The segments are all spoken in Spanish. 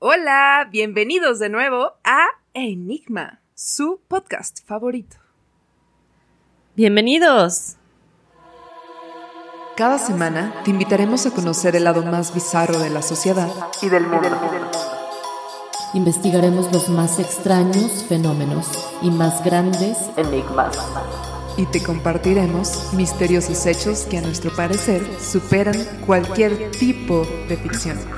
Hola, bienvenidos de nuevo a Enigma, su podcast favorito. Bienvenidos. Cada semana te invitaremos a conocer el lado más bizarro de la sociedad y del mundo. Investigaremos los más extraños fenómenos y más grandes enigmas. Y te compartiremos misteriosos hechos que a nuestro parecer superan cualquier tipo de ficción.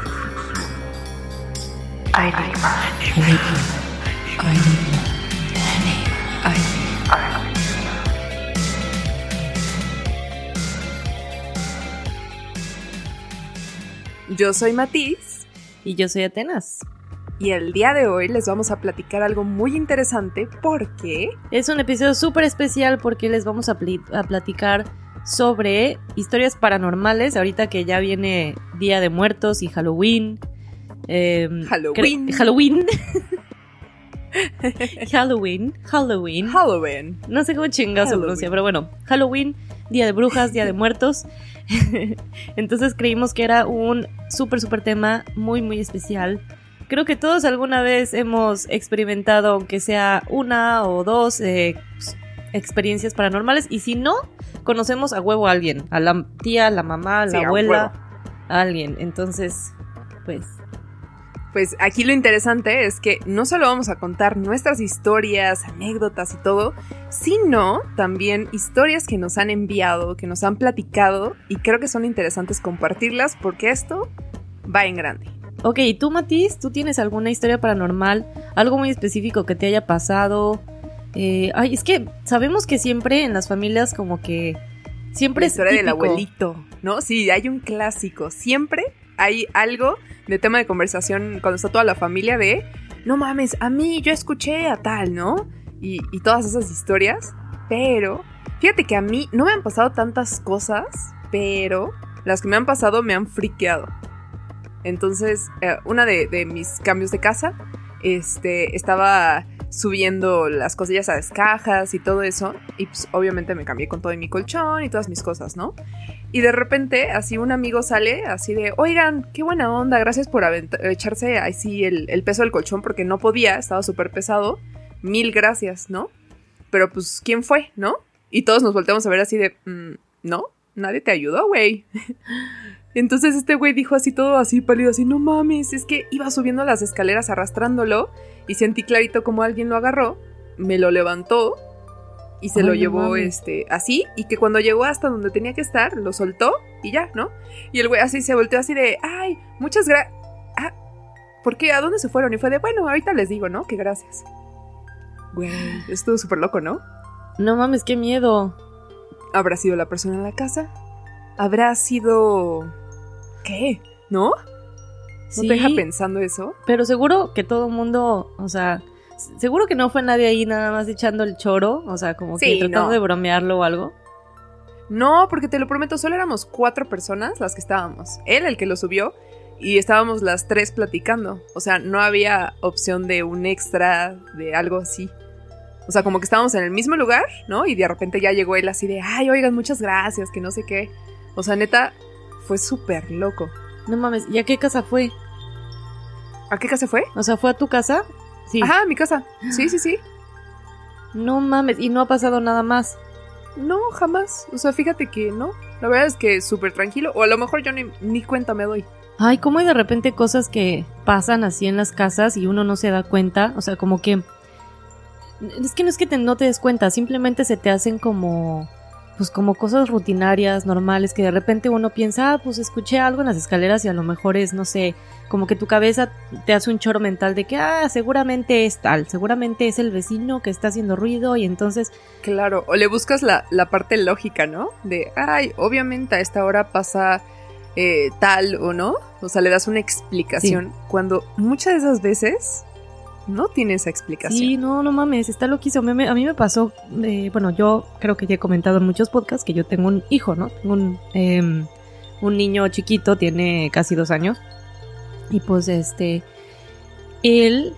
Yo soy Matiz Y yo soy Atenas. y el día de hoy les vamos a platicar algo muy interesante porque Es un episodio súper especial porque les vamos a, platicar sobre historias paranormales. Ahorita que ya viene Día de Muertos y Halloween. Em, Halloween. Halloween. Halloween. Halloween. Halloween. No sé cómo chingado se pronuncia, pero bueno, Halloween, Día de Brujas, Día de Muertos. Entonces creímos que era un súper, súper tema muy, muy especial. Creo que todos alguna vez hemos experimentado, aunque sea una o dos eh, experiencias paranormales, y si no, conocemos a huevo a alguien, a la tía, a la mamá, a la Sí, a abuela, a alguien. Entonces, pues, Pues aquí lo interesante es que no solo vamos a contar nuestras historias, anécdotas y todo, sino también historias que nos han enviado, que nos han platicado y creo que son interesantes compartirlas porque esto va en grande. Ok, ¿y tú, Matiz? ¿Tú tienes alguna historia paranormal? ¿Algo muy específico que te haya pasado? Eh, ay, es que sabemos que siempre en las familias como que... Siempre La es historia del típico. abuelito, ¿no? Sí, hay un clásico. Siempre hay algo de tema de conversación cuando está toda la familia de, no mames, a mí yo escuché a tal, ¿no? Y, todas esas historias. Pero, fíjate que a mí no me han pasado tantas cosas, pero las que me han pasado me han friqueado. Entonces, eh, una de, de mis cambios de casa, este, estaba subiendo las cosillas a las cajas y todo eso. Y pues obviamente me cambié con todo mi colchón y todas mis cosas, ¿no? Y de repente, así un amigo sale, así de, oigan, qué buena onda, gracias por echarse así el, el peso del colchón porque no podía, estaba súper pesado. Mil gracias, ¿no? Pero pues, ¿quién fue, no? Y todos nos volteamos a ver así de, "Mm, ¿no? Nadie te ayudó, güey. Entonces este güey dijo así todo así pálido, así, no mames, es que iba subiendo las escaleras arrastrándolo y sentí clarito como alguien lo agarró, me lo levantó y se Ay, lo llevó este así y que cuando llegó hasta donde tenía que estar, lo soltó y ya, ¿no? Y el güey así se volteó así de, ay, muchas gracias. Ah, ¿por qué? ¿A dónde se fueron? Y fue de, bueno, ahorita les digo, ¿no? Que gracias. Güey, estuvo súper loco, ¿no? No mames, qué miedo. ¿Habrá sido la persona en la casa? ¿Habrá sido... ¿Qué? ¿No? ¿No Sí, te deja pensando eso? pero seguro que todo el mundo, o sea, seguro que no fue nadie ahí nada más echando el choro, o sea, como que tratando no. de bromearlo o algo. No, porque te lo prometo, solo éramos cuatro personas las que estábamos. Él, el que lo subió, y estábamos las tres platicando. O sea, no había opción de un extra, de algo así. O sea, como que estábamos en el mismo lugar, ¿no? Y de repente ya llegó él así de, ay, oigan, muchas gracias, que no sé qué. O sea, neta, fue súper loco. No mames, ¿y a qué casa fue? ¿A qué casa fue? O sea, ¿fue a tu casa? Sí. Ajá, mi casa. Sí, sí, sí. No mames, y no ha pasado nada más. No, jamás. O sea, fíjate que no. La verdad es que súper tranquilo. O a lo mejor yo ni, ni cuenta me doy. Ay, cómo hay de repente cosas que pasan así en las casas y uno no se da cuenta. O sea, como que. Es que no es que te- no te des cuenta, simplemente se te hacen como. Pues como cosas rutinarias, normales, que de repente uno piensa, ah, pues escuché algo en las escaleras y a lo mejor es, no sé, como que tu cabeza te hace un choro mental de que, ah, seguramente es tal, seguramente es el vecino que está haciendo ruido y entonces Claro, o le buscas la, la parte lógica, ¿no? De, ay, obviamente a esta hora pasa eh, tal o no. O sea, le das una explicación. Cuando muchas de esas veces no tiene esa explicación. Sí, no, no mames, está loquísimo. A mí, me- a mí me pasó, eh, bueno, yo creo que ya he comentado en muchos podcasts que yo tengo un hijo, ¿no? Tengo un, em, un niño chiquito, tiene casi dos años. Y pues este, él,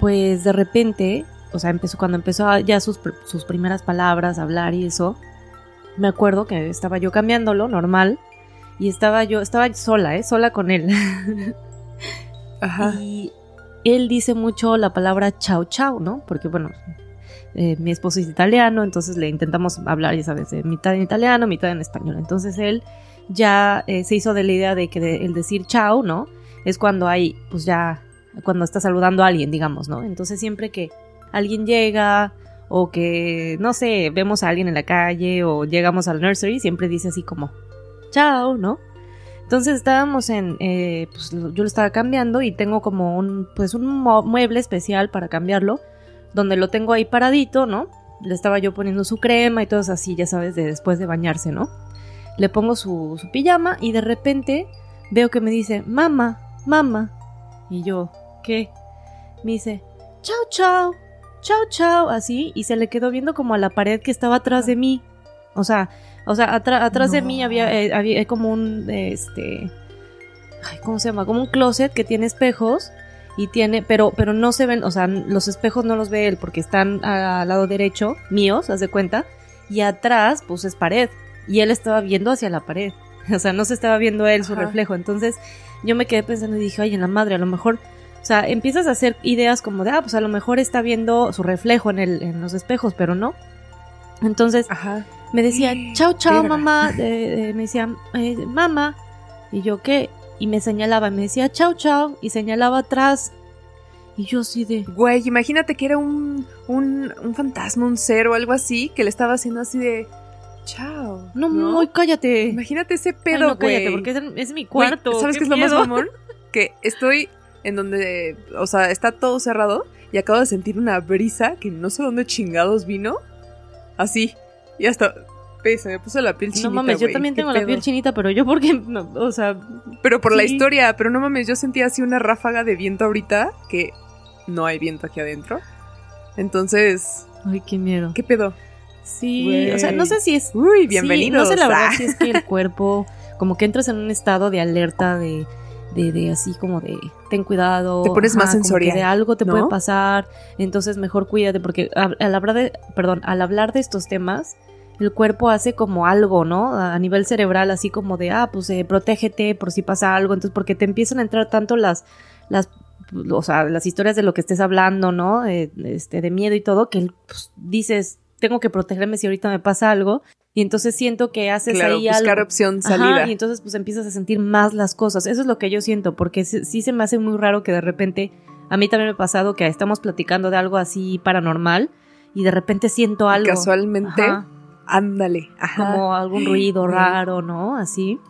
pues de repente, o sea, empezó, cuando empezó a- ya sus, sus primeras palabras, hablar y eso, me acuerdo que estaba yo cambiándolo, normal, y estaba yo, estaba sola, ¿eh? Sola con él. Ajá. Y él dice mucho la palabra chao chao, ¿no? Porque bueno, eh, mi esposo es italiano, entonces le intentamos hablar, ya sabes, mitad en italiano, mitad en español. Entonces él ya eh, se hizo de la idea de que el decir chao, ¿no? Es cuando hay, pues ya, cuando está saludando a alguien, digamos, ¿no? Entonces siempre que alguien llega o que, no sé, vemos a alguien en la calle o llegamos al nursery, siempre dice así como, chao, ¿no? Entonces estábamos en, eh, pues yo lo estaba cambiando y tengo como un, pues un mueble especial para cambiarlo, donde lo tengo ahí paradito, ¿no? Le estaba yo poniendo su crema y todo así, ya sabes, de después de bañarse, ¿no? Le pongo su, pijama y de repente veo que me dice, mamá, mamá. Y yo, ¿qué? Me dice, chao, chao, chao, chao, así, y se le quedó viendo como a la pared que estaba atrás de mí. O sea, o sea, atrás de mí había, eh, había como un, este, ay, ¿cómo se llama? Como un closet que tiene espejos y tiene, pero, pero no se ven, o sea, los espejos no los ve él porque están al lado derecho, míos, haz de cuenta, y atrás, pues es pared, y él estaba viendo hacia la pared, o sea, no se estaba viendo él su reflejo, entonces yo me quedé pensando y dije, ay, en la madre, a lo mejor, o sea, empiezas a hacer ideas como de, ah, pues a lo mejor está viendo su reflejo en, el, en los espejos, pero no. Entonces, Ajá me decía, chao, chao, mamá. me decía, eh, mamá. Y yo, ¿qué? Y me señalaba, me decía, chao, chao. Y señalaba atrás. Y yo así de... Güey, imagínate que era un, un, un fantasma, un ser o algo así, que le estaba haciendo así de... Chao. No, ¿no? cállate. Imagínate ese pedo, no, cállate, porque es, mi cuarto. ¿Sabes qué, es lo más común? Que estoy en donde, o sea, está todo cerrado y acabo de sentir una brisa que no sé dónde chingados vino. Así. Y hasta se me puso la piel chinita. No mames, yo también tengo la piel chinita, pero yo porque, o sea. Pero por la historia, pero no mames, yo sentía así una ráfaga de viento ahorita, que no hay viento aquí adentro. Entonces. Ay, qué miedo. ¿Qué pedo? Sí, o sea, no sé si es. Uy, bienvenido. no sé la verdad si es que el cuerpo, como que entras en un estado de alerta de. De, de, así como de ten cuidado. Te pones más sensorial. de algo te puede pasar, entonces mejor cuídate, porque al hablar de, perdón, al hablar de estos temas, el cuerpo hace como algo, ¿no? A nivel cerebral, así como de, ah, pues eh, protégete por si pasa algo. Entonces, porque te empiezan a entrar tanto las, las, o sea, las historias de lo que estés hablando, ¿no? Eh, este, de miedo y todo, que pues, dices, tengo que protegerme si ahorita me pasa algo. Y entonces siento que haces ahí buscar opción salida. y entonces pues empiezas a sentir más las cosas. Eso es lo que yo siento, porque sí, se me hace muy raro que de repente, a mí también me ha pasado que estamos platicando de algo así paranormal y de repente siento algo. casualmente Ándale. Como algún ruido raro, ¿no? Así.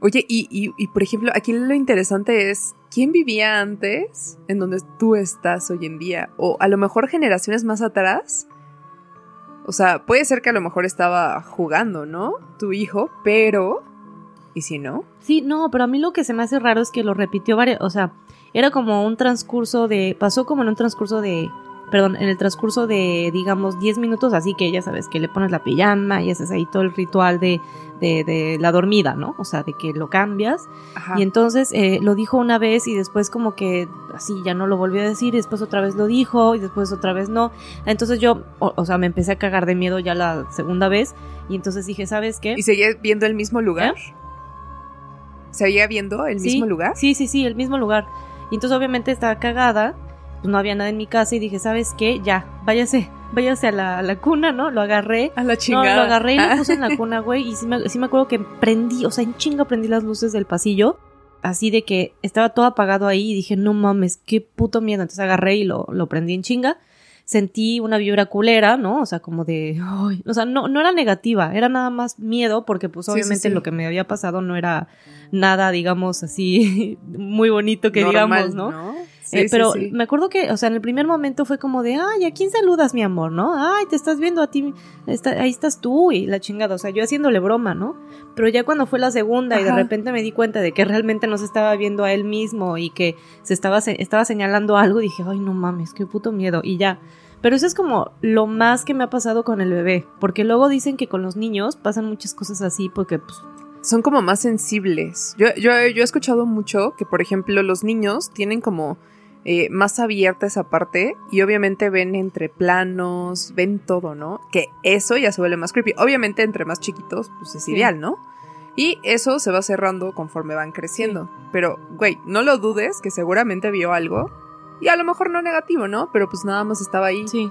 Oye, y, y, por ejemplo, aquí lo interesante es, ¿quién vivía antes en donde tú estás hoy en día? O a lo mejor generaciones más atrás. O sea, puede ser que a lo mejor estaba jugando, ¿no? Tu hijo, pero... ¿Y si no? Sí, no, pero a mí lo que se me hace raro es que lo repitió varias... O sea, era como un transcurso de... Pasó como en un transcurso de perdón, en el transcurso de, digamos, 10 minutos, así que ya sabes que le pones la pijama y haces ahí todo el ritual de, de, de la dormida, ¿no? O sea, de que lo cambias. Y entonces eh, lo dijo una vez y después como que así ya no lo volvió a decir, y después otra vez lo dijo y después otra vez no. Entonces yo, o, sea, me empecé a cagar de miedo ya la segunda vez y entonces dije, ¿sabes qué? ¿Y seguía viendo el mismo lugar? ¿Eh? ¿Seguía viendo el mismo lugar? Sí, sí, sí, el mismo lugar. Y entonces obviamente estaba cagada pues no había nada en mi casa y dije, ¿sabes qué? Ya, váyase, váyase a la, cuna, ¿no? Lo agarré. A la chingada. No, lo agarré y lo puse en la cuna, güey. Y sí me, sí me acuerdo que prendí, o sea, en chinga prendí las luces del pasillo. Así de que estaba todo apagado ahí y dije, no mames, qué puto miedo. Entonces agarré y lo, lo prendí en chinga. Sentí una vibra culera, ¿no? O sea, como de, ay, o sea, no, no era negativa, era nada más miedo porque pues obviamente lo que me había pasado no era nada, digamos, así muy bonito que digamos, ¿no? ¿no? Eh, pero me acuerdo que, o sea, en el primer momento fue como de, ay, ¿a quién saludas, mi amor, no? Ay, te estás viendo a ti, ahí estás tú y la chingada, o sea, yo haciéndole broma, ¿no? Pero ya cuando fue la segunda y de repente me di cuenta de que realmente no se estaba viendo a él mismo y que se estaba, estaba señalando algo, dije, ay, no mames, qué puto miedo, y ya. Pero eso es como lo más que me ha pasado con el bebé, porque luego dicen que con los niños pasan muchas cosas así, porque pues, son como más sensibles. Yo, yo, yo, he escuchado mucho que, por ejemplo, los niños tienen como eh, más abierta esa parte y obviamente ven entre planos, ven todo, ¿no? Que eso ya se vuelve más creepy. Obviamente entre más chiquitos, pues es ideal, ¿no? Y eso se va cerrando conforme van creciendo. Pero, güey, no lo dudes que seguramente vio algo. Y a lo mejor no negativo, ¿no? Pero pues nada más estaba ahí Sí.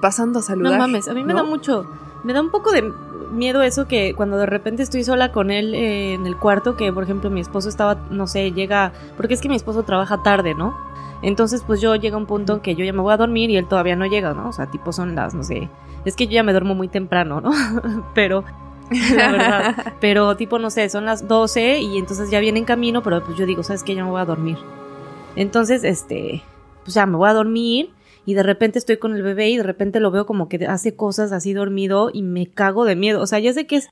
pasando a saludar. No mames, a mí me ¿no? da mucho, me da un poco de miedo eso que cuando de repente estoy sola con él eh, en el cuarto, que por ejemplo mi esposo estaba, no sé, llega, porque es que mi esposo trabaja tarde, ¿no? Entonces pues yo llega un punto en que yo ya me voy a dormir y él todavía no llega, ¿no? O sea, tipo son las, no sé, es que yo ya me duermo muy temprano, ¿no? pero, la verdad, pero tipo, no sé, son las 12 y entonces ya viene en camino, pero pues yo digo, ¿sabes qué? Ya me voy a dormir. Entonces, este, pues ya me voy a dormir y de repente estoy con el bebé y de repente lo veo como que hace cosas así dormido y me cago de miedo. O sea, ya sé que es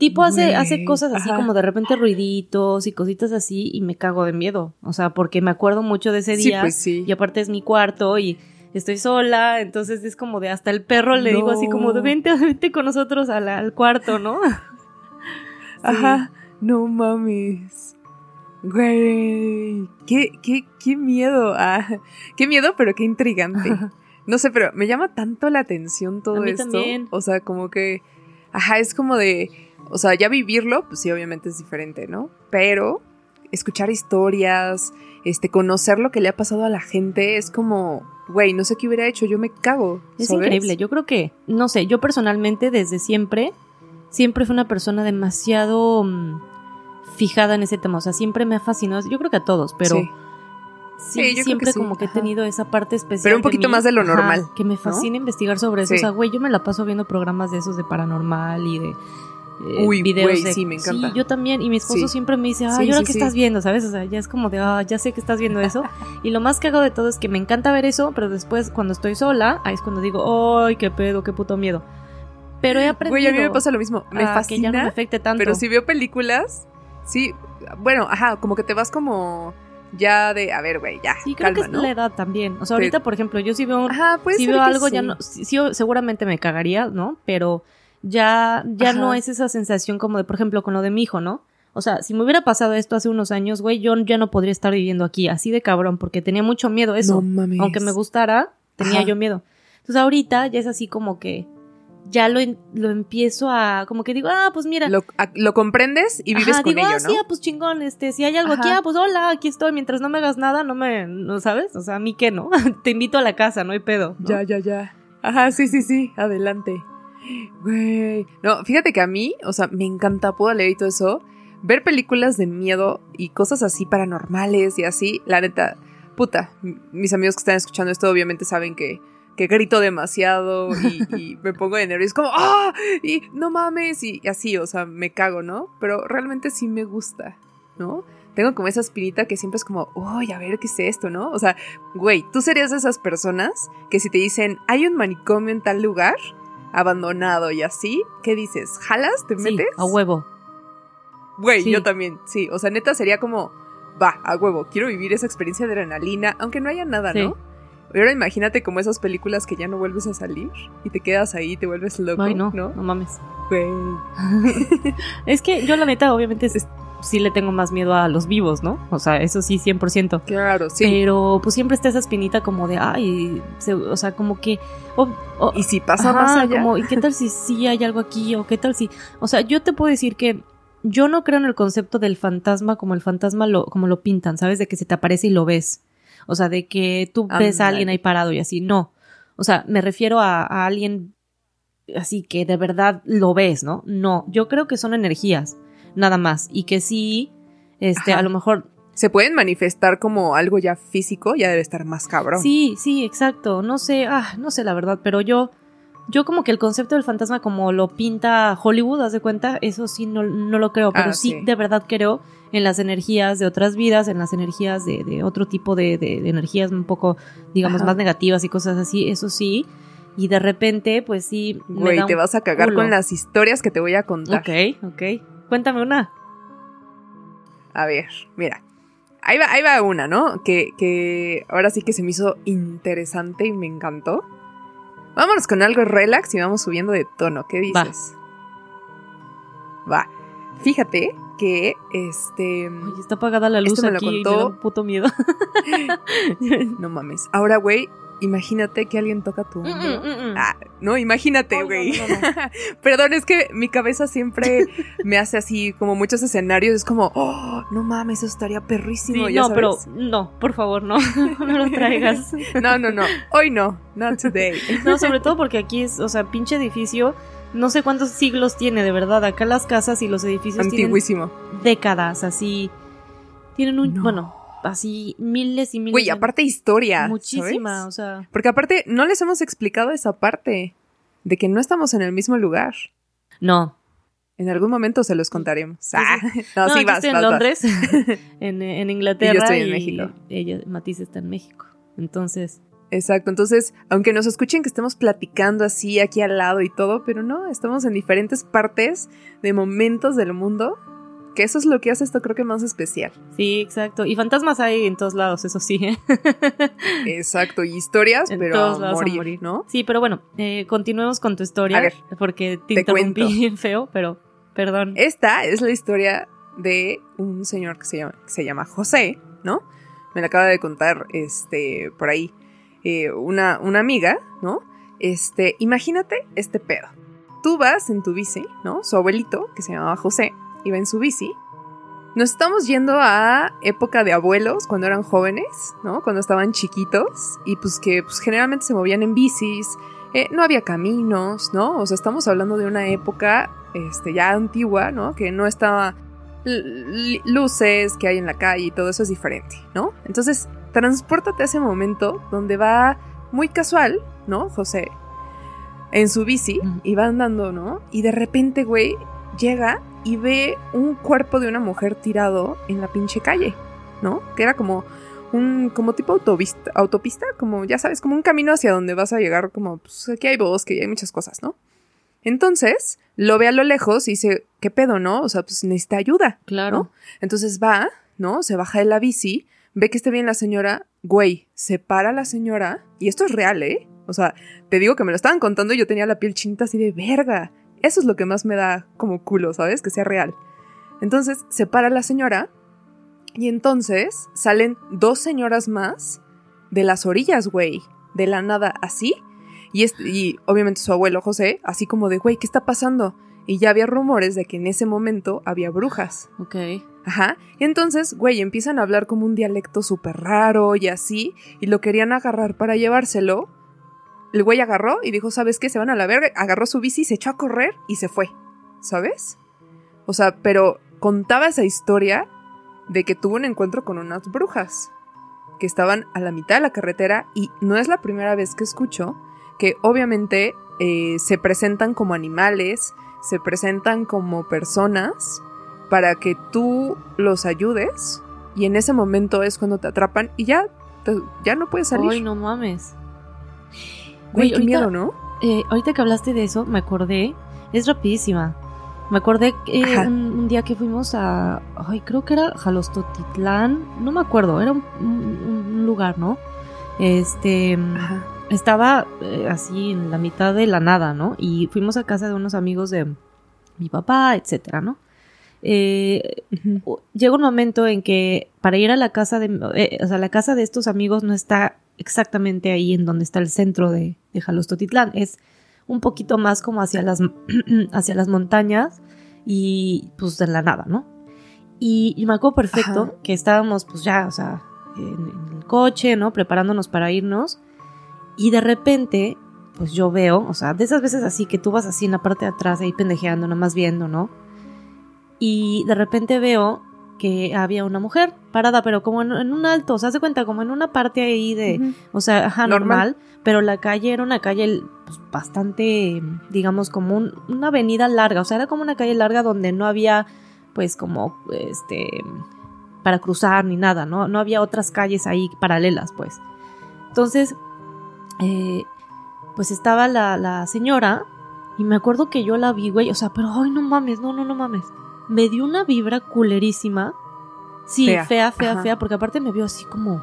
tipo hace, hace cosas así ajá. como de repente ruiditos y cositas así y me cago de miedo. O sea, porque me acuerdo mucho de ese Sí, día pues sí. y aparte es mi cuarto y estoy sola, entonces es como de hasta el perro le digo así como de vente, vente con nosotros al, al cuarto, ¿no? Ajá. No mames. Güey. Qué, qué, qué miedo. Ah, qué miedo, pero qué intrigante. No sé, pero me llama tanto la atención todo A mí esto. también. O sea, como que. Ajá, es como de. O sea, ya vivirlo, pues sí, obviamente es diferente, ¿no? Pero escuchar historias, este, conocer lo que le ha pasado a la gente, es como, güey, no sé qué hubiera hecho, yo me cago. Es ¿sabes? increíble. Yo creo que, no sé, yo personalmente desde siempre, siempre fui una persona demasiado mm, fijada en ese tema. O sea, siempre me ha fascinado. Yo creo que a todos, pero Sí. sí, Sí, yo creo siempre que sí, como que he tenido esa parte especial. Pero un de poquito mí, más de lo ajá, normal, que me fascina investigar sobre eso. Sí. O sea, güey, yo me la paso viendo programas de esos de paranormal y de. Eh, Uy, videos güey, de- sí, me encanta. Sí, yo también. Y mi esposo Sí. siempre me dice, ay, Sí, ¿ahora qué estás viendo? ¿Sabes? O sea, ya es como de, ah, ya sé que estás viendo eso. y lo más cagado de todo es que me encanta ver eso, pero después cuando estoy sola, ahí es cuando digo, ay, qué pedo, qué puto miedo. Pero he aprendido. Güey, a mí me pasa lo mismo. Me a que ya no me fascina, afecte tanto. pero si veo películas, sí, bueno, ajá, como que te vas como ya de, a ver, güey, ya, Sí, creo calma, que es ¿no? la edad también. O sea, ahorita, por ejemplo, yo sí veo, Ajá, si veo algo, ya no, sí, sí, seguramente me cagaría, ¿no? Pero ya, ya no es esa sensación como de, por ejemplo, con lo de mi hijo, ¿no? O sea, si me hubiera pasado esto hace unos años, güey, yo ya no podría estar viviendo aquí, así de cabrón, porque tenía mucho miedo eso. No mames. Aunque me gustara, tenía Ajá. yo miedo. Entonces ahorita ya es así como que ya lo, lo empiezo a, como que digo, ah, pues mira. Lo, a- lo comprendes y vives Ajá, con digo, ello, ah, ¿no? sí, ah, pues chingón, este, si hay algo aquí, ah, pues hola, aquí estoy, mientras no me hagas nada, no me, no sabes, o sea, a mí qué, ¿no? Te invito a la casa, no hay pedo. ¿no? Ya, ya, ya. Ajá, sí, sí, sí, adelante. Güey. No, fíjate que a mí, o sea, me encanta, puedo leer y todo eso. Ver películas de miedo y cosas así paranormales y así, la neta, puta, mis amigos que están escuchando esto obviamente saben que, que grito demasiado y, y me pongo de nervios, como, ¡ah! Y no mames, y, y así, o sea, me cago, ¿no? Pero realmente sí me gusta, ¿no? Tengo como esa espinita que siempre es como, uy, a ver qué es esto, ¿no? O sea, güey, tú serías de esas personas que si te dicen, hay un manicomio en tal lugar, abandonado y así, ¿qué dices? ¿Jalas? ¿te Sí, metes? a huevo. Güey, Sí. yo también, sí. O sea, neta sería como, va, a huevo, quiero vivir esa experiencia de adrenalina, aunque no haya nada, Sí. ¿no? Y ahora imagínate como esas películas que ya no vuelves a salir y te quedas ahí, te vuelves loco, Ay, no, ¿no? no, mames. Güey. Es que yo la neta, obviamente, es- sí le tengo más miedo a los vivos, ¿no? O sea, eso sí, 100%. Claro, sí. Pero pues siempre está esa espinita como de, ay, se- o sea, como que... y si pasa Ajá, como, ¿y qué tal si sí hay algo aquí? ¿O qué tal si...? O sea, yo te puedo decir que yo no creo en el concepto del fantasma como el fantasma lo, como lo pintan, ¿sabes? De que se te aparece y lo ves. O sea, de que tú ves a alguien ahí parado y así. No. O sea, me refiero a, a alguien así que de verdad lo ves, ¿no? No. Yo creo que son energías, nada más. Y que sí, este, Ajá. a lo mejor Se pueden manifestar como algo ya físico, ya debe estar más cabrón. Sí, sí, exacto. No sé, ah, no sé la verdad, pero yo, yo como que el concepto del fantasma como lo pinta Hollywood, haz de cuenta, eso sí no, no lo creo, pero Ah, sí, sí. de verdad creo en las energías de otras vidas, en las energías de, de otro tipo de, de- de energías un poco, digamos, Ajá. más negativas y cosas así, eso sí. Y de repente, pues sí, Güey, te vas a cagar culo. con las historias que te voy a contar. Ok, ok. Cuéntame una. A ver, mira. Ahí va, ahí va una, ¿no? Que, que ahora sí que se me hizo interesante y me encantó. Vámonos con algo relax y vamos subiendo de tono. ¿Qué dices? Va. Fíjate que este. Oye, está apagada la luz Esto me lo aquí me contó- da un puto miedo. No mames. Ahora, güey, imagínate que alguien toca tu Mm, hombro. mm, mm, mm. Ah, no, imagínate, no, güey. no, no, Perdón, es que mi cabeza siempre me hace así como muchos escenarios. Es como, oh, no mames, eso estaría perrísimo. Sí, ya no, pero no, por favor, no, no lo traigas. No, no, no. Hoy no. Not today. No, sobre todo porque aquí es, o sea, pinche edificio, no sé cuántos siglos tiene, de verdad. Acá las casas y los edificios Antiguísimo. tienen décadas, así. Tienen un, No. bueno, así miles y miles. Güey, aparte historia. Muchísima, ¿sabes? o sea. Porque aparte no les hemos explicado esa parte de que no estamos en el mismo lugar. No. En algún momento se los contaremos. Sí, Ah, no, No, sí, yo vas, estoy en vas. Londres, en, en Inglaterra. Y yo estoy en México. Ella, Matisse está en México. Entonces, Exacto, entonces, aunque nos escuchen que estemos platicando así aquí al lado y todo, pero no, estamos en diferentes partes de momentos del mundo, que eso es lo que hace esto creo que más especial. sí, exacto. Y fantasmas hay en todos lados, eso sí. ¿eh? Exacto, y historias, En pero todos a lados a morir, morir. ¿no? Sí, pero bueno, eh, continuemos con tu historia. A ver, porque te, te interrumpí cuento. bien feo, pero perdón. Esta es la historia de un señor que se llama, que se llama José, ¿no? Me la acaba de contar, este, por ahí, eh, una, una amiga, ¿no? Este, imagínate este pedo. Tú vas en tu bici, ¿no? Su abuelito, que se llamaba José, iba en su bici. Nos estamos yendo a época de abuelos, cuando eran jóvenes, ¿no? Cuando estaban chiquitos y pues que pues, generalmente se movían en bicis, eh, no había caminos, ¿no? O sea, estamos hablando de una época este, ya antigua, ¿no? Que no estaba luces que hay en la calle y todo eso es diferente, ¿no? Entonces, transpórtate a ese momento donde va muy casual, ¿no? José, en su bici y va andando, ¿no? Y de repente, güey, llega y ve un cuerpo de una mujer tirado en la pinche calle, ¿no? Que era como un como tipo autopista, autopista, como ya sabes, como un camino hacia donde vas a llegar, como pues aquí hay bosque y hay muchas cosas, ¿no? Entonces, lo ve a lo lejos y dice, ¿qué pedo, no? O sea, pues necesita ayuda. Claro. ¿no? Entonces va, ¿no? Se baja de la bici, ve que está bien la señora, güey, se para la señora, y esto es real, ¿eh? O sea, te digo que me lo estaban contando y yo tenía la piel chinita así de verga. Eso es lo que más me da como culo, ¿sabes? Que sea real. Entonces se para la señora y entonces salen dos señoras más de las orillas, güey. De la nada así. Y, y obviamente su abuelo José, así como de, güey, ¿qué está pasando? Y ya había rumores de que en ese momento había brujas. Ok. Ajá. Y entonces, güey, empiezan a hablar como un dialecto súper raro y así, y lo querían agarrar para llevárselo. El güey agarró y dijo, ¿sabes qué? Se van a la verga. Agarró su bici, se echó a correr y se fue. ¿Sabes? O sea, pero contaba esa historia de que tuvo un encuentro con unas brujas que estaban a la mitad de la carretera y no es la primera vez que escucho que obviamente eh, se presentan como animales, se presentan como personas para que tú los ayudes y en ese momento es cuando te atrapan y ya, ya no puedes salir. Ay, no mames. Güey, qué ahorita- miedo, ¿no? Eh, ahorita que hablaste de eso, me acordé. Es rapidísima. Me acordé Ajá. un, un día que fuimos a. Ay, creo que era Jalostotitlán. No me acuerdo. Era un, un- un lugar, ¿no? Este. Ajá. Estaba eh, así en la mitad de la nada, ¿no? Y fuimos a casa de unos amigos de mi papá, etcétera, ¿no? Eh, llega un momento en que para ir a la casa de, eh, o sea, la casa de estos amigos no está exactamente ahí en donde está el centro de, de Jalostotitlán, es un poquito más como hacia las, hacia las montañas y pues de la nada, ¿no? Y, y me acuerdo perfecto Ajá. que estábamos pues ya, o sea, en, en el coche, ¿no? Preparándonos para irnos y de repente pues yo veo, o sea, de esas veces así que tú vas así en la parte de atrás ahí pendejeando, nomás viendo, ¿no? Y de repente veo que había una mujer parada, pero como en, en un alto, o sea, se cuenta como en una parte ahí de, o sea, ajá, normal, Normal. pero la calle era una calle pues, bastante, digamos, como un- una avenida larga, o sea, era como una calle larga donde no había, pues, como, este, para cruzar ni nada, ¿no? No había otras calles ahí paralelas, pues. Entonces, eh, pues estaba la, la señora y me acuerdo que yo la vi, güey, o sea, pero, ay, no mames, no, no, no mames. Me dio una vibra culerísima. Sí, Fea. fea, fea, Ajá. fea, porque aparte me vio así como...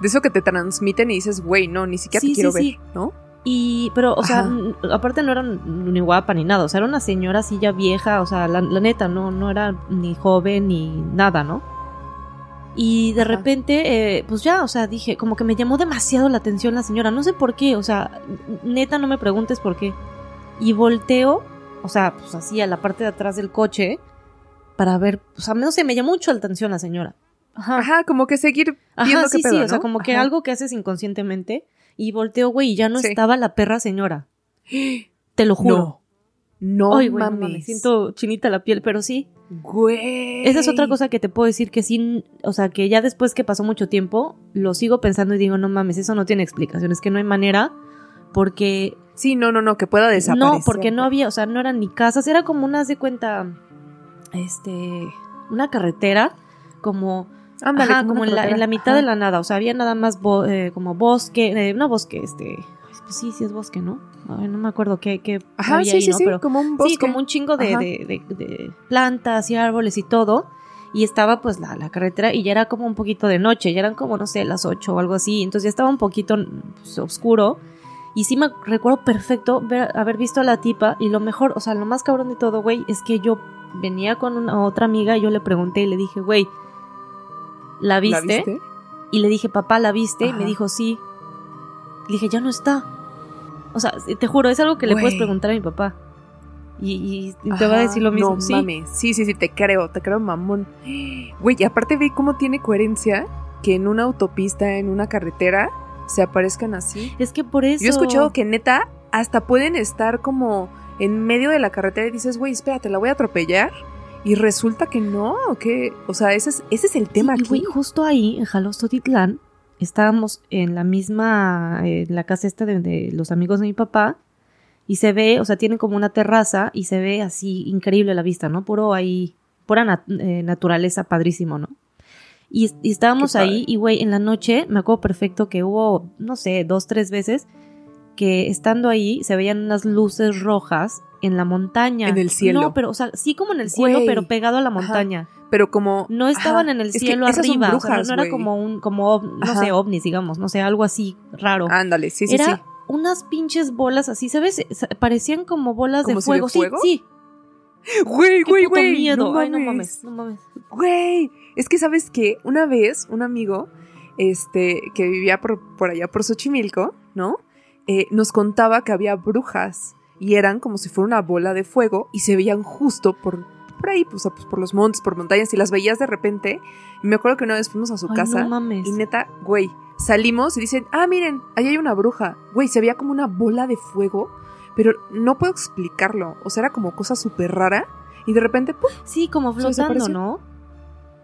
De eso que te transmiten y dices, güey, no, ni siquiera Sí, te quiero sí, ver, sí. ¿no? Y, pero, o sea, Ajá. aparte no era ni guapa ni nada, o sea, era una señora así ya vieja, o sea, la, la neta, no, no era ni joven ni nada, ¿no? Y de Ajá. repente, eh, pues ya, o sea, dije, como que me llamó demasiado la atención la señora. No sé por qué, o sea, neta, no me preguntes por qué. Y volteo, o sea, pues así a la parte de atrás del coche, para ver, o sea, no sé, me llamó mucho la atención la señora. Ajá. Ajá, como que seguir viendo Ajá, qué sí, pedo, sí, o sea, ¿no? como que algo que haces inconscientemente. Y volteo, güey, y ya no Sí. estaba la perra señora. Te lo juro. No. No Ay, güey, no mames. mames, siento chinita la piel, pero sí. Güey. Esa es otra cosa que te puedo decir que sí, o sea, que ya después que pasó mucho tiempo, lo sigo pensando y digo, no mames, eso no tiene explicación, es que no hay manera, porque Sí, no, no, no, que pueda desaparecer. no, porque no había, o sea, no eran ni casas, era como unas de cuenta, este, una carretera, como, Ándale, ajá, como como una en la, en la mitad Ajá. de la nada, o sea, había nada más bo- eh, como bosque, eh, no bosque, este, pues sí, sí es bosque, ¿no? Ay, no me acuerdo qué, qué Ajá, había sí, ahí, sí, ¿no? sí, Pero como un bosque. Sí, como un chingo de, de- de- de plantas y árboles y todo. Y estaba pues la, la carretera y ya era como un poquito de noche, ya eran como, no sé, las 8 o algo así. Entonces ya estaba un poquito pues, oscuro. Y sí me recuerdo perfecto ver, haber visto a la tipa y lo mejor, o sea, lo más cabrón de todo, güey, es que yo venía con una otra amiga y yo le pregunté y le dije, güey, ¿la ¿La viste? viste? Y le dije, papá, ¿la viste? Y me dijo, sí. Le dije, ya no está. O sea, te juro, es algo que le puedes preguntar a mi papá. Y, y- y te va a decir lo mismo. No sí. mames. Sí, sí, sí, te creo, te creo, mamón. Güey, y aparte ve cómo tiene coherencia que en una autopista, en una carretera, se aparezcan así. Es que por eso. Yo he escuchado que neta hasta pueden estar como en medio de la carretera y dices, güey, espérate, la voy a atropellar. Y resulta que no, que, o sea, ese es, ese es el tema Sí, aquí. güey, justo ahí, en Jalostotitlán, estábamos en la misma, eh, en la casa esta de, de los amigos de mi papá, y se ve, o sea, tienen como una terraza y se ve así increíble la vista, ¿no? Puro ahí, pura nat- eh, naturaleza, padrísimo, ¿no? Y, y estábamos ahí y, güey, en la noche, me acuerdo perfecto que hubo, no sé, dos, tres veces que estando ahí se veían unas luces rojas en la montaña. En el cielo. No, pero, o sea, sí como en el cielo, pero pegado a la Ajá. montaña. Pero como. No estaban Ajá, en el es que cielo esas son arriba, o sea, no- brujas, no, era como un, como, no Ajá. sé, ovnis, digamos, no sé, algo así raro. Ándale, sí, sí, era sí. unas pinches bolas así, ¿sabes? Parecían como bolas de ¿Como si de fuego. Sí, sí. Güey, güey, güey. miedo. no Ay, no mames, no mames. Güey, es que sabes que una vez un amigo, este, que vivía por, por allá por Xochimilco, ¿no? Eh, nos contaba que había brujas y eran como si fuera una bola de fuego y se veían justo por, por ahí, pues, pues, por los montes, por montañas y las veías de repente. Y me acuerdo que una vez fuimos a su Ay, casa no mames. y neta, güey, salimos y dicen, ah, miren, ahí hay una bruja. Güey, se veía como una bola de fuego, pero no puedo explicarlo. O sea, era como cosa súper rara y de repente, ¡pum! Sí, como flotando. ¿no?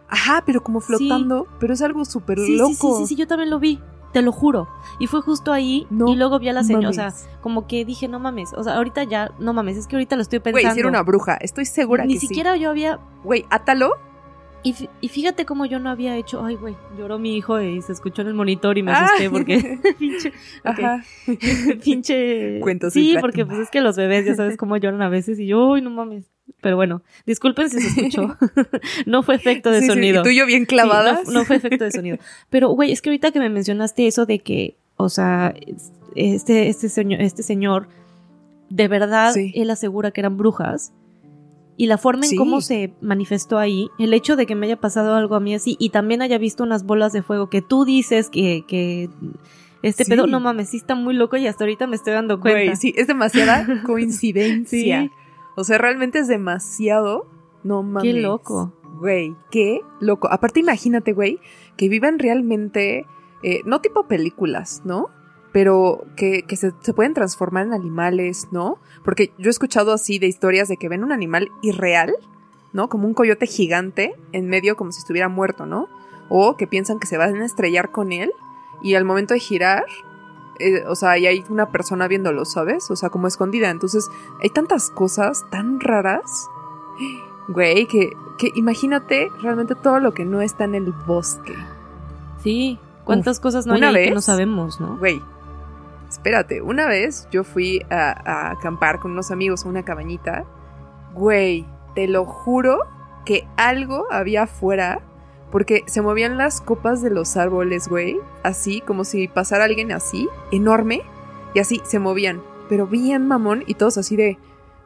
Ajá, pero como flotando, pero es algo súper Sí, loco. sí, sí, sí, sí, yo también lo vi. Te lo juro. Y fue justo ahí. No y luego vi a la señora. O sea, como que dije, no mames. O sea, ahorita ya, no mames. Es que ahorita lo estoy Güey, pensando. si era una bruja, estoy segura Ni que sí. siquiera yo había Güey, átalo. Y, fí- y fíjate cómo yo no había hecho. Ay, güey, lloró mi hijo y se escuchó en el monitor y me Ah. asusté porque. pinche. Ajá. pinche. Cuentos Sí, porque pues es que los bebés ya sabes cómo lloran a veces y yo, uy, no mames. Pero bueno, disculpen si se escuchó. no fue efecto de Sí, sí, sonido. Y tú y yo bien Sí, clavadas. no, no fue efecto de sonido. Pero, güey, es que ahorita que me mencionaste eso de que, o sea, este, este, señor, este señor, de verdad, él asegura que eran brujas. Y la forma en cómo se manifestó ahí, el hecho de que me haya pasado algo a mí así y también haya visto unas bolas de fuego que tú dices que, que este Sí. pedo, no mames, sí está muy loco y hasta ahorita me estoy dando cuenta. Güey, sí, es demasiada coincidencia. Sí. O sea, realmente es demasiado. No mames. Qué loco. Güey, qué loco. Aparte, imagínate, güey, que vivan realmente, eh, no tipo películas, ¿no? Pero que, que se, se pueden transformar en animales, ¿no? Porque yo he escuchado así de historias de que ven un animal irreal, ¿no? Como un coyote gigante en medio como si estuviera muerto, ¿no? O que piensan que se van a estrellar con él y al momento de girar, eh, o sea, y hay una persona viéndolo, ¿sabes? O sea, como escondida. Entonces, hay tantas cosas tan raras, güey, que, que imagínate realmente todo lo que no está en el bosque. Sí, cuántas cosas no hay ahí que vez- no sabemos, ¿no? Güey, espérate, una vez yo fui a, a acampar con unos amigos a una cabañita. Güey, te lo juro que algo había afuera porque se movían las copas de los árboles, güey, así como si pasara alguien así, enorme, y así se movían, pero bien mamón y todos así de,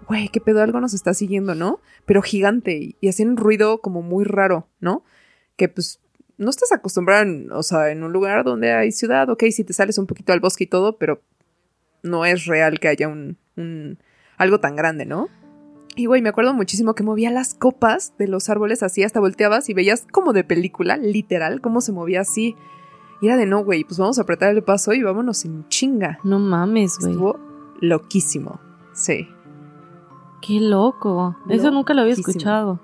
güey, qué pedo, algo nos está siguiendo, ¿no? Pero gigante y, y hacían un ruido como muy raro, ¿no? Que pues no estás acostumbrado, o sea, en un lugar donde hay ciudad, ok, si te sales un poquito al bosque y todo, pero no es real que haya un, un algo tan grande, ¿no? Y güey, me acuerdo muchísimo que movía las copas de los árboles así, hasta volteabas y veías como de película, literal, cómo se movía así. Y era de no, güey, pues vamos a apretar el paso y vámonos en chinga. No mames, güey. Estuvo loquísimo. Sí. Qué loco. Eso nunca lo había escuchado.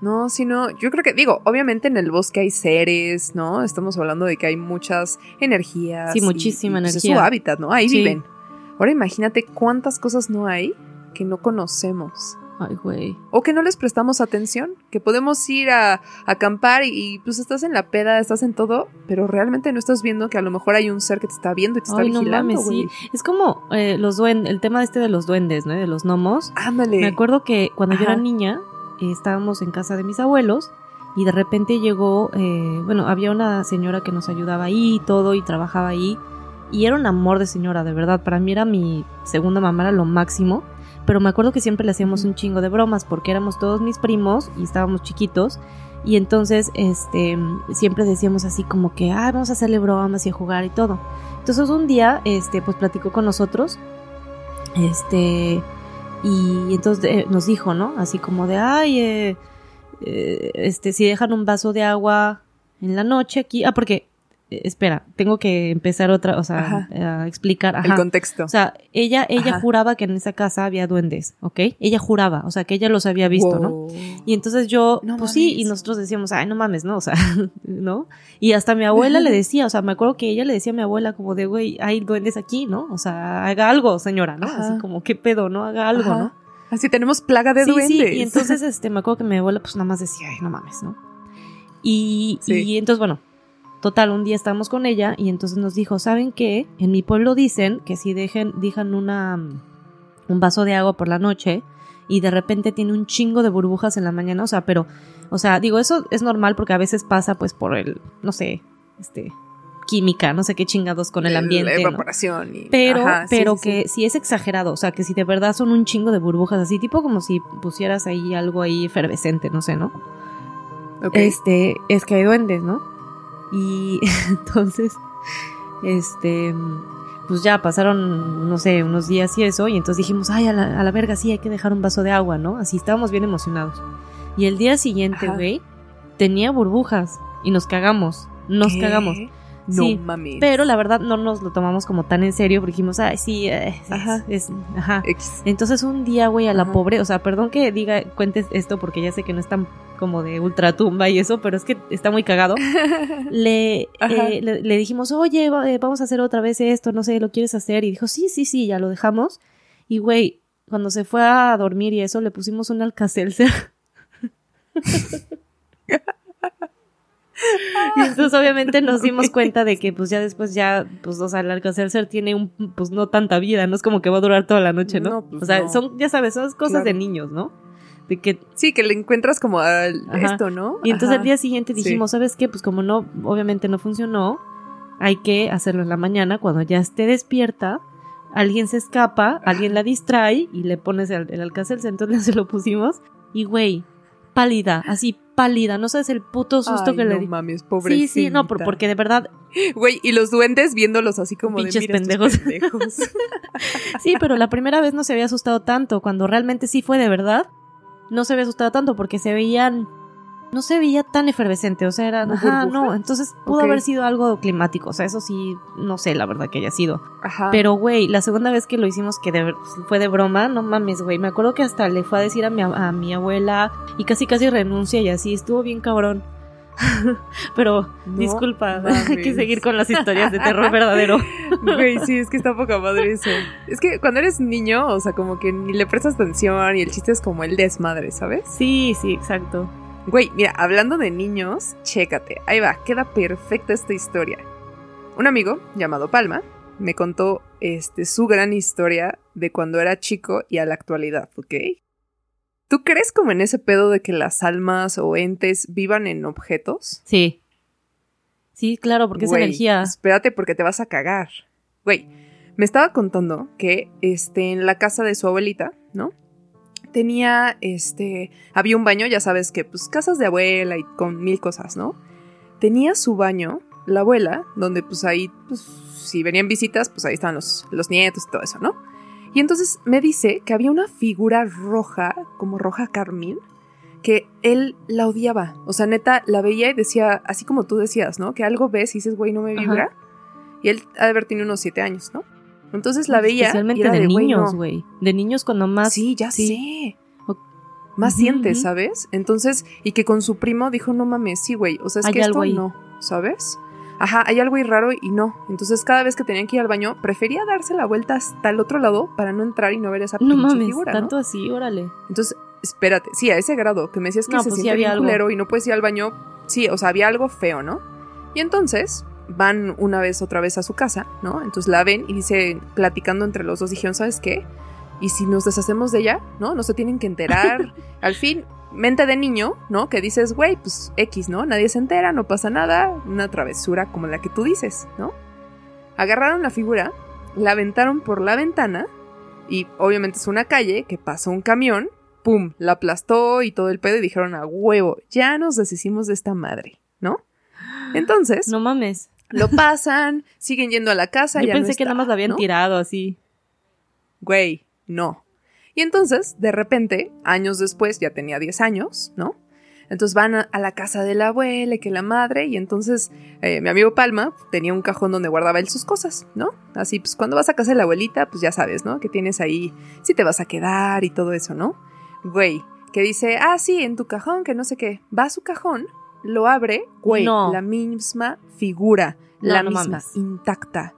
No, sino, yo creo que, digo, obviamente en el bosque hay seres, ¿no? Estamos hablando de que hay muchas energías. Sí, y- muchísima y, pues, energía. Es su hábitat, ¿no? Ahí Sí. viven. Ahora imagínate cuántas cosas no hay que no conocemos. Ay, güey. O que no les prestamos atención. Que podemos ir a, a acampar y, y, pues estás en la peda, estás en todo, pero realmente no estás viendo que a lo mejor hay un ser que te está viendo y te está Ay, no vigilando, mames, sí. Es como eh, los duendes, el tema este de los duendes, ¿no? De los gnomos. Ándale. Me acuerdo que cuando yo era niña, eh, estábamos en casa de mis abuelos y de repente llegó, eh, bueno, había una señora que nos ayudaba ahí y todo y trabajaba ahí. Y era un amor de señora, de verdad. Para mí era mi segunda mamá, era lo máximo. Pero me acuerdo que siempre le hacíamos un chingo de bromas porque éramos todos mis primos y estábamos chiquitos. Y entonces, este, siempre decíamos así como que, ah, vamos a hacerle bromas y a jugar y todo. Entonces un día, este, pues platicó con nosotros. Este, y entonces eh, nos dijo, ¿no? Así como de, ay, eh, eh, este, si dejan un vaso de agua en la noche aquí. Ah, porque, espera, tengo que empezar otra, o sea, Ajá. eh, a explicar. El Ajá. contexto. O sea, ella, ella Ajá. juraba que en esa casa había duendes, ¿ok? Ella juraba, o sea, que ella los había visto, ¿no? Y entonces yo, No pues sí, y nosotros decíamos, ay, no mames, ¿no? O sea, ¿no? Y hasta mi abuela le decía, o sea, me acuerdo que ella le decía a mi abuela como de, güey, hay duendes aquí, ¿no? O sea, haga algo, señora, ¿no? Ajá. Así como, ¿qué pedo, no? Haga algo. ¿no? Así tenemos plaga de sí, duendes. sí, y entonces, este, me acuerdo que mi abuela, pues nada más decía, ay, no mames, ¿no? Y, Sí. y entonces, bueno, total, un día estábamos con ella y entonces nos dijo, ¿saben qué? En mi pueblo dicen que si dejen, dejan una, un vaso de agua por la noche y de repente tiene un chingo de burbujas en la mañana, o sea, pero, o sea, digo, eso es normal porque a veces pasa pues por el, no sé, este, química, no sé qué chingados con el ambiente. La ¿no? evaporación. y- Pero, Ajá, pero sí, que sí. si es exagerado, o sea, que si de verdad son un chingo de burbujas así, tipo como si pusieras ahí algo ahí efervescente, no sé, ¿no? Este, es que hay duendes, ¿no? Y entonces, este, pues ya pasaron, no sé, unos días y eso, y entonces dijimos, ay, a la, a la verga, sí, hay que dejar un vaso de agua, ¿no? Así estábamos bien emocionados. Y el día siguiente, güey, tenía burbujas y nos cagamos, nos ¿Qué? cagamos. No Sí, mames. Pero la verdad no nos lo tomamos como tan en serio porque dijimos, ay, sí, eh, es- Ajá. es, ajá. Entonces un día, güey, a la Ajá. pobre, o sea, perdón que diga, cuentes esto porque ya sé que no es tan como de ultratumba y eso, pero es que está muy cagado. Le, eh, le, le dijimos, oye, eh, vamos a hacer otra vez esto, no sé, ¿lo quieres hacer? Y dijo, sí, sí, sí, ya lo dejamos. Y, güey, cuando se fue a dormir y eso, le pusimos un alcacelser. Y entonces obviamente nos dimos cuenta de que pues ya después ya, pues o sea, el Alcacelser tiene un, pues no tanta vida, no es como que va a durar toda la noche, ¿no? No, pues o sea, no. son, ya sabes, son cosas Claro. de niños, ¿no? De que, Sí, que le encuentras como al Ajá. esto, ¿no? y entonces Ajá. el día siguiente Sí. dijimos, ¿sabes qué? Pues como no, obviamente no funcionó, hay que hacerlo en la mañana, cuando ya esté despierta, alguien se escapa, alguien la distrae y le pones el, el Alcacelser, entonces se lo pusimos y güey, pálida, así pálida, no sabes el puto susto Ay, que le no di. mames, Sí, pobrecita. sí, no, por- porque de verdad Güey, y los duendes viéndolos así como Pinches pendejos. Sí, pero la primera vez no se había asustado tanto, cuando realmente sí fue de verdad, no se había asustado tanto porque se veían, no se veía tan efervescente, o sea, ¿Como ajá, no, entonces pudo haber sido algo climático, o sea, eso sí, no sé la verdad que haya sido. Ajá. Pero, güey, la segunda vez que lo hicimos que de fue de broma, no mames, güey, me acuerdo que hasta le fue a decir a mi, a mi abuela y casi casi renuncia y así, estuvo bien cabrón. pero, No disculpa, hay que seguir con las historias de terror verdadero. Güey, sí, es que está poca madre eso. Es que cuando eres niño, o sea, como que ni le prestas atención y el chiste es como el desmadre, ¿sabes? Sí, sí, exacto. Güey, mira, hablando de niños, chécate. Ahí va, queda perfecta esta historia. Un amigo llamado Palma me contó este, su gran historia de cuando era chico y a la actualidad, ¿ok? ¿Tú crees como en ese pedo de que las almas o entes vivan en objetos? Sí. Sí, claro, porque Güey, es energía. Espérate porque te vas a cagar. Güey, me estaba contando que este, en la casa de su abuelita, ¿no? Tenía, este, había un baño, ya sabes que, pues, casas de abuela y con mil cosas, ¿no? Tenía su baño, la abuela, donde, pues, ahí, pues, si venían visitas, pues ahí estaban los, los nietos y todo eso, ¿no? Y entonces me dice que había una figura roja, como roja carmín, que él la odiaba. O sea, neta, la veía y decía, así como tú decías, ¿no? Que algo ves y dices, güey, no me vibra. Y él ha de haber tenido unos siete años, ¿no? Entonces la veía. Especialmente y era de, "Güey, niños, no". güey. De niños cuando más. Sí, ya sí. sé. Más sientes. ¿sabes? Entonces, y que con su primo dijo, no mames, sí, güey. O sea, es Hay que esto ahí. no, ¿sabes? Ajá, hay algo ahí raro y no. Entonces, cada vez que tenían que ir al baño, prefería darse la vuelta hasta el otro lado para no entrar y no ver esa No pinche mames, figura, ¿no? tanto así, órale. Entonces, espérate, sí, a ese grado, que me decías que No, se pues siente bien culero y no puedes ir al baño. Sí, o sea, había algo feo, ¿no? Y entonces van una vez otra vez a su casa, ¿no? Entonces la ven y dice, platicando entre los dos, dijeron, ¿sabes qué? Y si nos deshacemos de ella, ¿no? No se tienen que enterar. Al fin, mente de niño, ¿no? Que dices, güey, pues X, ¿no? Nadie se entera, no pasa nada, una travesura como la que tú dices, ¿no? Agarraron la figura, la aventaron por la ventana y obviamente es una calle que pasa un camión, pum, la aplastó y todo el pedo y dijeron a huevo, ya nos deshicimos de esta madre, ¿no? Entonces, No mames. Lo pasan, siguen yendo a la casa. Yo ya no pensé que nada más la habían ¿no? tirado así. Güey, no. Y entonces, de repente, años después, ya tenía 10 años, ¿no? Entonces van a, a la casa de la abuela, y que la madre, y entonces eh, mi amigo Palma tenía un cajón donde guardaba él sus cosas, ¿no? Así, pues cuando vas a casa de la abuelita, pues ya sabes, ¿no? Que tienes ahí, si te vas a quedar y todo eso, ¿no? Güey, que dice, ah, sí, en tu cajón, que no sé qué. Va a su cajón, lo abre, güey, No. la misma figura, No, la no misma, mames. intacta.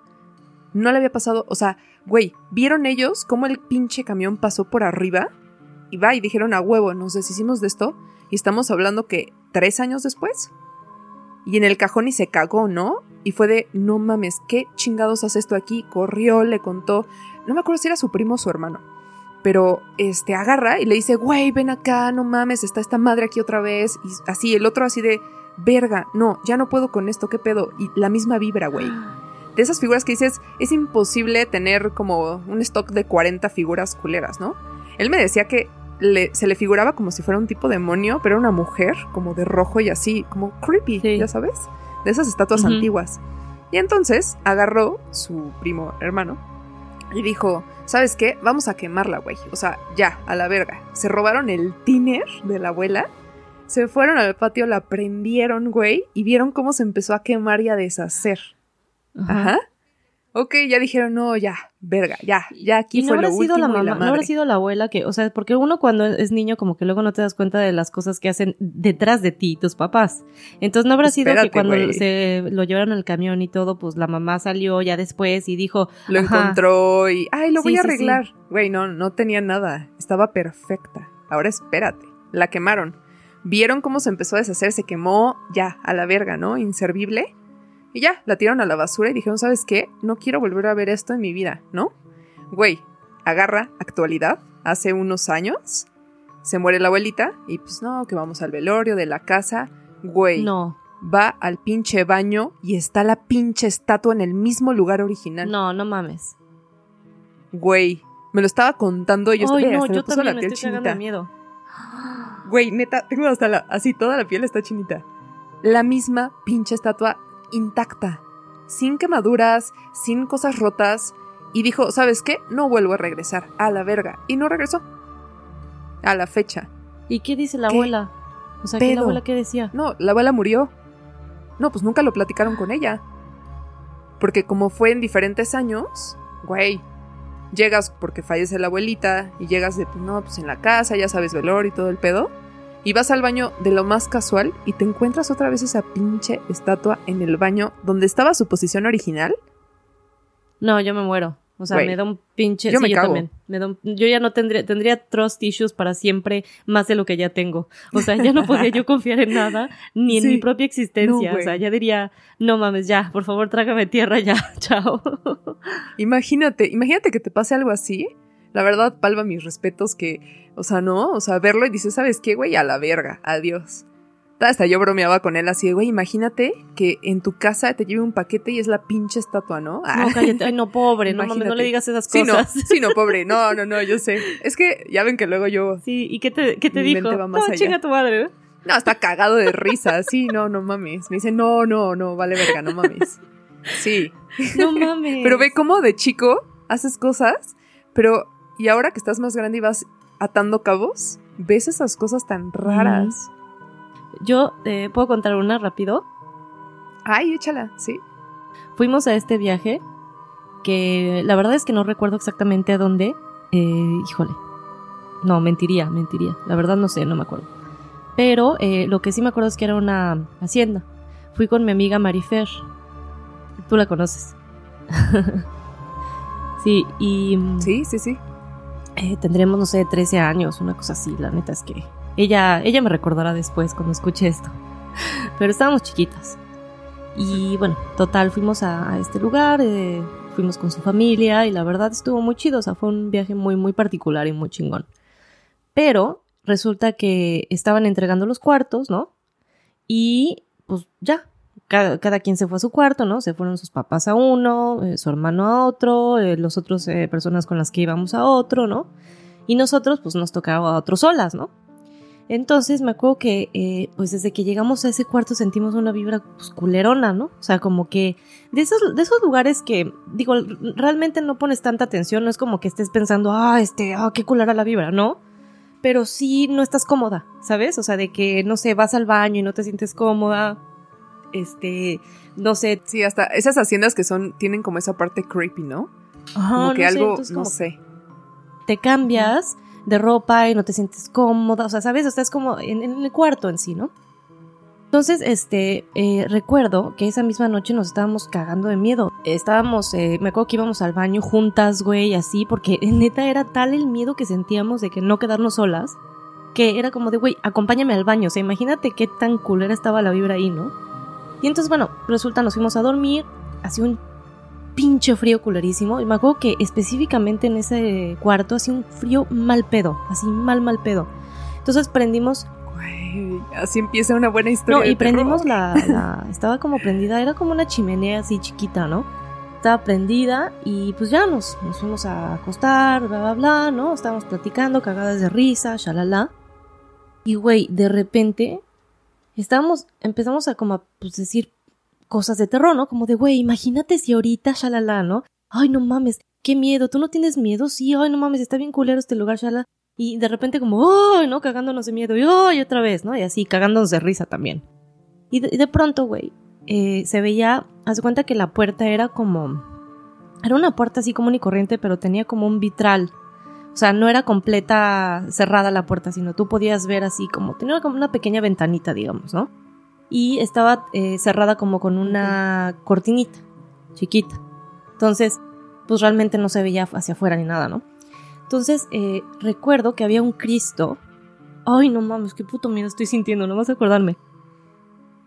No le había pasado, o sea, güey, ¿vieron ellos cómo el pinche camión pasó por arriba? Y va, y dijeron a huevo, nos deshicimos de esto. Y estamos hablando que tres años después. Y en el cajón y se cagó, ¿no? Y fue de, no mames, ¿qué chingados hace esto aquí? Corrió, le contó. No me acuerdo si era su primo o su hermano. Pero este agarra y le dice, güey, ven acá, no mames, está esta madre aquí otra vez. Y así, el otro así de, verga, no, ya no puedo con esto, ¿qué pedo? Y la misma vibra, güey. De esas figuras que dices, es imposible tener como un stock de 40 figuras culeras, ¿no? Él me decía que le- se le figuraba como si fuera un tipo demonio, pero era una mujer, como de rojo y así, como creepy, Sí. ya sabes, de esas estatuas antiguas. Y entonces agarró su primo hermano y dijo, ¿sabes qué? Vamos a quemarla, güey. O sea, ya, a la verga. Se robaron el tiner de la abuela, se fueron al patio, la prendieron, güey, y vieron cómo se empezó a quemar y a deshacer. Ajá. Ok, ya dijeron, no, ya, verga, ya, ya aquí Y no fue habrá lo sido último la y mamá, la no habrá sido la abuela que, o sea, porque uno cuando es niño como que luego no te das cuenta de las cosas que hacen detrás de ti, tus papás. Entonces no habrá sido que cuando se lo llevaron al camión y todo, pues la mamá salió ya después y dijo, Lo Ajá. encontró y, ay, lo voy a sí, sí. arreglar. Güey, no, no tenía nada. Estaba perfecta. Ahora espérate. La quemaron. Vieron cómo se empezó a deshacer, se quemó, ya, a la verga, ¿no? Inservible. Y ya, la tiraron a la basura y dijeron, ¿sabes qué? No quiero volver a ver esto en mi vida, ¿no? Güey, agarra actualidad, hace unos años, se muere la abuelita y pues no, que vamos al velorio de la casa. Güey, no, va al pinche baño y está la pinche estatua en el mismo lugar original. no, no mames. Güey, me lo estaba contando y yo Ay, estaba no, me yo puso también la me piel estoy cagando de chinita. miedo. Güey, neta, tengo hasta la así toda la piel está chinita. La misma pinche estatua intacta, sin quemaduras, sin cosas rotas y dijo, ¿sabes qué? No vuelvo a regresar a la verga y no regresó. A la fecha. ¿Y qué dice la ¿Qué abuela? O sea, ¿qué la abuela qué decía? No, la abuela murió. No, pues nunca lo platicaron con ella. Porque como fue en diferentes años, güey, llegas porque fallece la abuelita y llegas de, pues no, pues en la casa, ya sabes, velor y todo el pedo. Y vas al baño de lo más casual y te encuentras otra vez esa pinche estatua en el baño donde estaba su posición original. No, yo me muero. O sea, me da un pinche. yo sí, me yo cago. también. Me da un- yo ya no tendría, tendría trust issues para siempre más de lo que ya tengo. O sea, ya no podría yo confiar en nada, ni en Sí. mi propia existencia. No, o sea, ya diría, no mames, ya, por favor, trágame tierra ya, chao. Imagínate, imagínate que te pase algo así. La verdad, palma mis respetos que, o sea, no, o sea, verlo y dices, ¿sabes qué, güey? A la verga, adiós. Hasta yo bromeaba con él así, de, güey, imagínate que en tu casa te lleve un paquete y es la pinche estatua, ¿no? Ah. No, cállate. Ay, no, pobre. No, mames, no le digas esas Sí, no, cosas. sí, no, pobre. No, no, no, yo sé. Es que ya ven que luego yo. Sí, ¿y qué te, qué te Mi dijo? mente va más no, allá. chinga tu madre. ¿no? No, está cagado de risa. Sí, no, no mames. Me dice, no, no, no, vale verga, no mames. Sí. No mames. Pero ve cómo de chico haces cosas, pero. Y ahora que estás más grande y vas atando cabos, ves esas cosas tan raras. Yo eh, puedo contar una rápido. Ay, échala, sí. Fuimos a este viaje que la verdad es que no recuerdo exactamente a dónde. Eh, híjole. No, mentiría, mentiría. La verdad no sé, no me acuerdo. Pero eh, lo que sí me acuerdo es que era una hacienda. Fui con mi amiga Marifer. Tú la conoces. sí, y mm, Sí, sí, sí. Eh, tendremos, no sé, 13 años, una cosa así. La neta es que ella, ella me recordará después cuando escuche esto. Pero estábamos chiquitas. Y bueno, total, fuimos a, este lugar, eh, fuimos con su familia y la verdad estuvo muy chido. O sea, fue un viaje muy, muy particular y muy chingón. Pero resulta que estaban entregando los cuartos, ¿no? Y pues ya, cada, cada quien se fue a su cuarto, ¿no? Se fueron sus papás a uno, eh, su hermano a otro, eh, los otros eh, personas con las que íbamos a otro, ¿no? Y nosotros pues nos tocaba a otros solas, ¿no? Entonces me acuerdo que eh, pues desde que llegamos a ese cuarto sentimos una vibra pues, culerona, ¿no? O sea, como que de esos, de esos lugares que, digo, realmente no pones tanta atención, no es como que estés pensando, ah, este, ah, qué culera la vibra, ¿no? Pero sí no estás cómoda, ¿sabes? O sea, de que, no sé, vas al baño y no te sientes cómoda, este, no sé, Sí, hasta esas haciendas que son, tienen como esa parte creepy, ¿no? ajá, Como que no algo, no sé. te cambias de ropa y no te sientes cómoda, o sea, ¿sabes? O sea, es como en, en el cuarto en sí, ¿no? Entonces, este, eh, recuerdo que esa misma noche nos estábamos cagando de miedo. Estábamos, eh, me acuerdo que íbamos al baño juntas, güey, así, porque neta era tal el miedo que sentíamos de que no quedarnos solas, que era como de, güey, acompáñame al baño, o sea, imagínate qué tan culera estaba la vibra ahí, ¿no? Y entonces, bueno, resulta, nos fuimos a dormir, hacía un pinche frío culerísimo. Y me acuerdo que específicamente en ese cuarto hacía un frío mal pedo, así mal, mal pedo. Entonces prendimos, Güey, así empieza una buena historia. no, y prendimos la- estaba como prendida, era como una chimenea así chiquita, ¿no? Estaba prendida y pues ya nos, nos fuimos a acostar, bla, bla, bla, ¿no? Estábamos platicando, cagadas de risa, shalala. Y güey, de repente, estábamos, empezamos a como a pues, decir cosas de terror, ¿no? Como de, güey, imagínate si ahorita, shalala, ¿no? Ay, no mames, qué miedo, ¿tú no tienes miedo? Sí, ay, no mames, está bien culero este lugar, shalala. Y de repente como, ¡ay! ¿no? Cagándonos de miedo, y ¡ay! otra vez, ¿no? Y así, cagándonos de risa también. Y de, pronto, güey, eh, se veía, haz cuenta que la puerta era como, era una puerta así común y corriente, pero tenía como un vitral. O sea, no era completa cerrada la puerta, sino tú podías ver así como, tenía como una pequeña ventanita, digamos, ¿no? Y estaba eh, cerrada como con una cortinita, chiquita. Entonces, pues realmente no se veía hacia afuera ni nada, ¿no? Entonces, eh, recuerdo que había un Cristo. Ay, no mames, qué puto miedo estoy sintiendo, no vas a acordarme.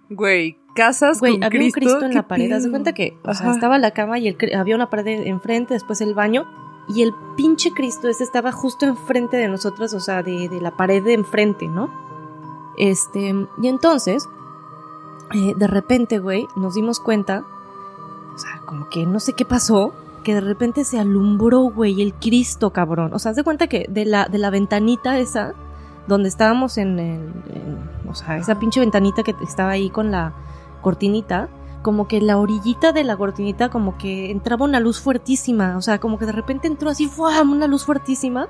Güey, casas Güey, con había Cristo. un Cristo en ¿qué la pared. Haz de cuenta que, o sea, Ajá. estaba la cama y el, había una pared enfrente, después el baño. Y el pinche Cristo ese estaba justo enfrente de nosotros, o sea, de, de la pared de enfrente, ¿no? Este, y entonces, eh, de repente, güey, nos dimos cuenta, o sea, como que no sé qué pasó, que de repente se alumbró, güey, el Cristo, cabrón. O sea, haz de cuenta que de la, de la ventanita esa, donde estábamos en, el, o sea, esa pinche ventanita que estaba ahí con la cortinita, como que la orillita de la cortinita como que entraba una luz fuertísima, o sea, como que de repente entró así, ¡fuam! una luz fuertísima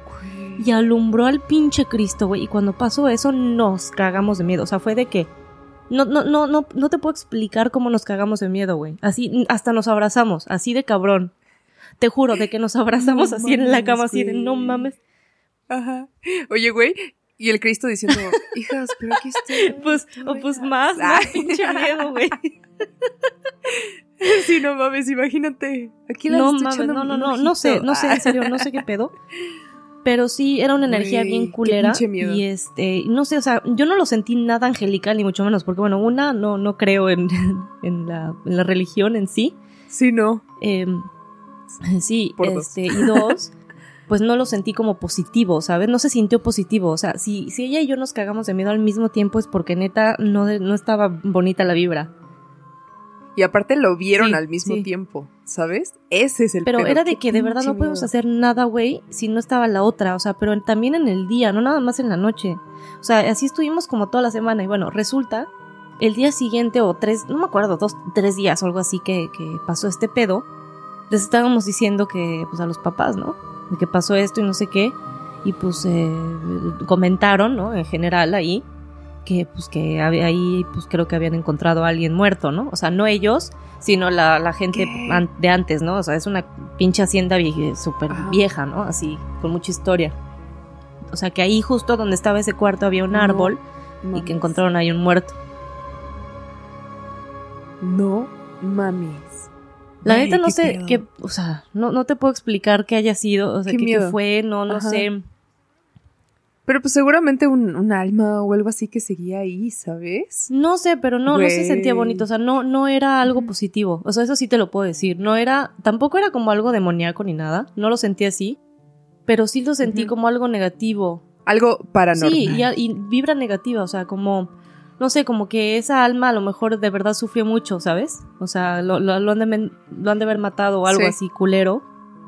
y alumbró al pinche Cristo, güey, y cuando pasó eso nos cagamos de miedo, o sea, fue de que no, no, no, no, no te puedo explicar cómo nos cagamos de miedo, güey. Así, hasta nos abrazamos, así de cabrón. Te juro, de que nos abrazamos No así en la cama, así de no mames. Ajá. Oye, güey, y el Cristo diciendo, hijas, pero aquí estoy. Pues, o pues hijas". más, más pinche miedo, güey. Sí, no mames, imagínate. Aquí la No mames, no, no, no, no sé, no sé, en serio, no sé qué pedo. Pero sí, era una energía bien culera. Y este, no sé, o sea, yo no lo sentí nada angelical, ni mucho menos, porque bueno, una, no, no creo en, en, la, en la religión en sí. Sí, no. Em, sí, Por dos. este, y dos, pues no lo sentí como positivo, ¿sabes? No se sintió positivo. O sea, si, si ella y yo nos cagamos de miedo al mismo tiempo es porque neta no, no estaba bonita la vibra. Y aparte lo vieron Sí, al mismo sí. tiempo, ¿sabes? Ese es el Pero era de que de verdad no podemos hacer nada, güey, si no estaba la otra. O sea, pero también en el día, no nada más en la noche. O sea, así estuvimos como toda la semana. Y bueno, resulta, el día siguiente o tres, no me acuerdo, dos, tres días o algo así que, que pasó este pedo, les estábamos diciendo que, pues a los papás, ¿no? De que pasó esto y no sé qué. Y pues eh, comentaron, ¿no? En general ahí, que pues que había ahí, pues creo que habían encontrado a alguien muerto, ¿no? O sea, no ellos, sino la, la gente de antes, ¿no? O sea, es una pinche hacienda vie- súper Ajá. vieja, ¿no? Así, con mucha historia. O sea, que ahí justo donde estaba ese cuarto había un No árbol y que encontraron ahí un muerto. No mames. La neta no qué sé qué, o sea, no, no te puedo explicar qué haya sido, o sea, Qué qué, qué miedo. fue, no, no Ajá. sé. Pero pues seguramente un, un alma o algo así que seguía ahí, ¿sabes? No sé, pero no, no se sentía bonito, o sea, no, no era algo positivo, o sea, eso sí te lo puedo decir, no era, tampoco era como algo demoníaco ni nada, no lo sentí así, pero sí lo sentí como algo negativo, Algo paranormal. sí, y vibra negativa, o sea, como, no sé, como que esa alma a lo mejor de verdad sufrió mucho, ¿sabes? O sea, lo, lo, lo han, de, men- lo han de haber matado o algo Sí. así culero,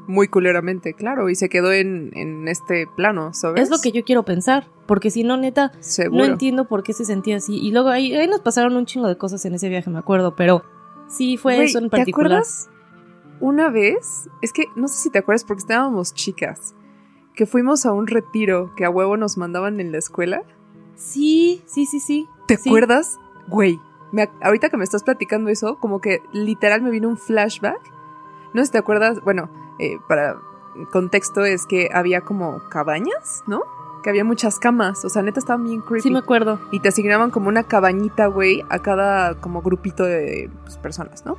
Muy culeramente, claro. Y se quedó en, en este plano, ¿sabes? es lo que yo quiero pensar, porque si no, neta, Seguro. No entiendo por qué se sentía así. Y luego ahí, ahí nos pasaron un chingo de cosas en ese viaje, me acuerdo, pero sí fue eso en ¿Te particular. acuerdas? Una vez, es que no sé si te acuerdas porque estábamos chicas, que fuimos a un retiro que a huevo nos mandaban en la escuela. Sí, sí, sí, sí. ¿Te Sí. acuerdas? Güey, me ahorita que me estás platicando eso, como que literal me vino un flashback. No sé si te acuerdas, bueno, eh, para contexto es que había como cabañas, ¿no? Que había muchas camas, o sea, neta estaban bien creepy. Sí me acuerdo. Y te asignaban como una cabañita, güey, a cada como grupito de pues, personas, ¿no?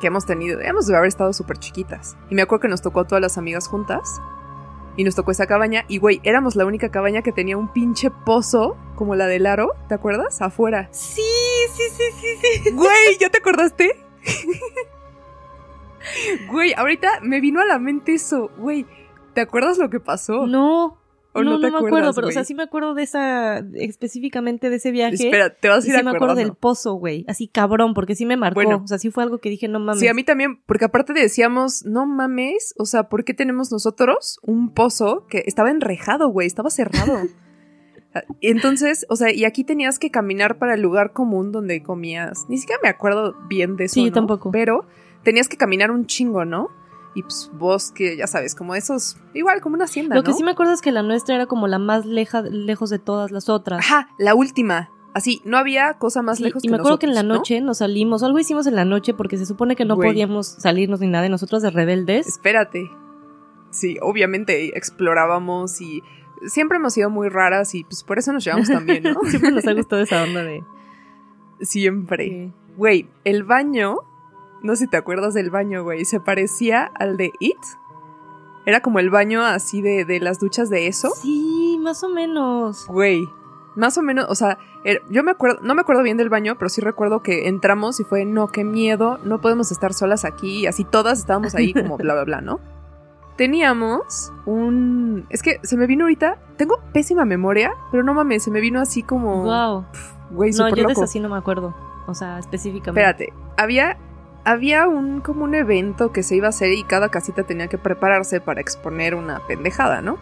Que hemos tenido, hemos de haber estado súper chiquitas. Y me acuerdo que nos tocó a todas las amigas juntas. Y nos tocó esa cabaña. Y, güey, éramos la única cabaña que tenía un pinche pozo, como la del aro, ¿te acuerdas? Afuera. Sí, sí, sí, sí, sí. Güey, ¿ya te acordaste? Güey, ahorita me vino a la mente eso. Güey, ¿te acuerdas lo que pasó? No. ¿O no, no me acuerdo, pero o sea, sí me acuerdo de esa, específicamente de ese viaje. Espera, te vas y a ir sí me acuerdo del pozo, güey. Así cabrón, porque sí me marcó. Bueno. o sea, sí fue algo que dije, no mames. Sí, a mí también, porque aparte decíamos, no mames, o sea, ¿por qué tenemos nosotros un pozo que estaba enrejado, güey, estaba cerrado? Y Entonces, o sea, y aquí tenías que caminar para el lugar común donde comías. Ni siquiera me acuerdo bien de eso. Sí, tampoco. Pero tenías que caminar un chingo, ¿no? Y pues bosque, ya sabes, como esos, igual como una hacienda, Lo ¿no? que sí me acuerdo es que la nuestra era como la más leja, lejos de todas las otras. Ajá, la última. Así, no había cosa más Sí, lejos y que me acuerdo que en la noche nos salimos, algo hicimos en la noche porque se supone que no Güey. podíamos salirnos ni nada, y nosotros de rebeldes. Espérate. Sí, obviamente explorábamos y siempre hemos sido muy raras y pues por eso nos llevamos tan bien, ¿no? Siempre nos ha gustado esa onda de. Siempre. Güey, el baño, no sé si te acuerdas del baño, güey, se parecía al de It. Era como el baño así de, de las duchas de eso. Sí, más o menos. Güey, más o menos, o sea, er- yo me acuerdo, no me acuerdo bien del baño, pero sí recuerdo que entramos y fue, no, qué miedo, no podemos estar solas aquí, y así todas estábamos ahí como bla, bla, bla, ¿no? Teníamos un... Es que se me vino ahorita, tengo pésima memoria, pero no mames, se me vino así como... Wow. Güey, No, yo de loco. esa sí no me acuerdo. O sea, específicamente. Espérate, había, había un como un evento que se iba a hacer y cada casita tenía que prepararse para exponer una pendejada, ¿no?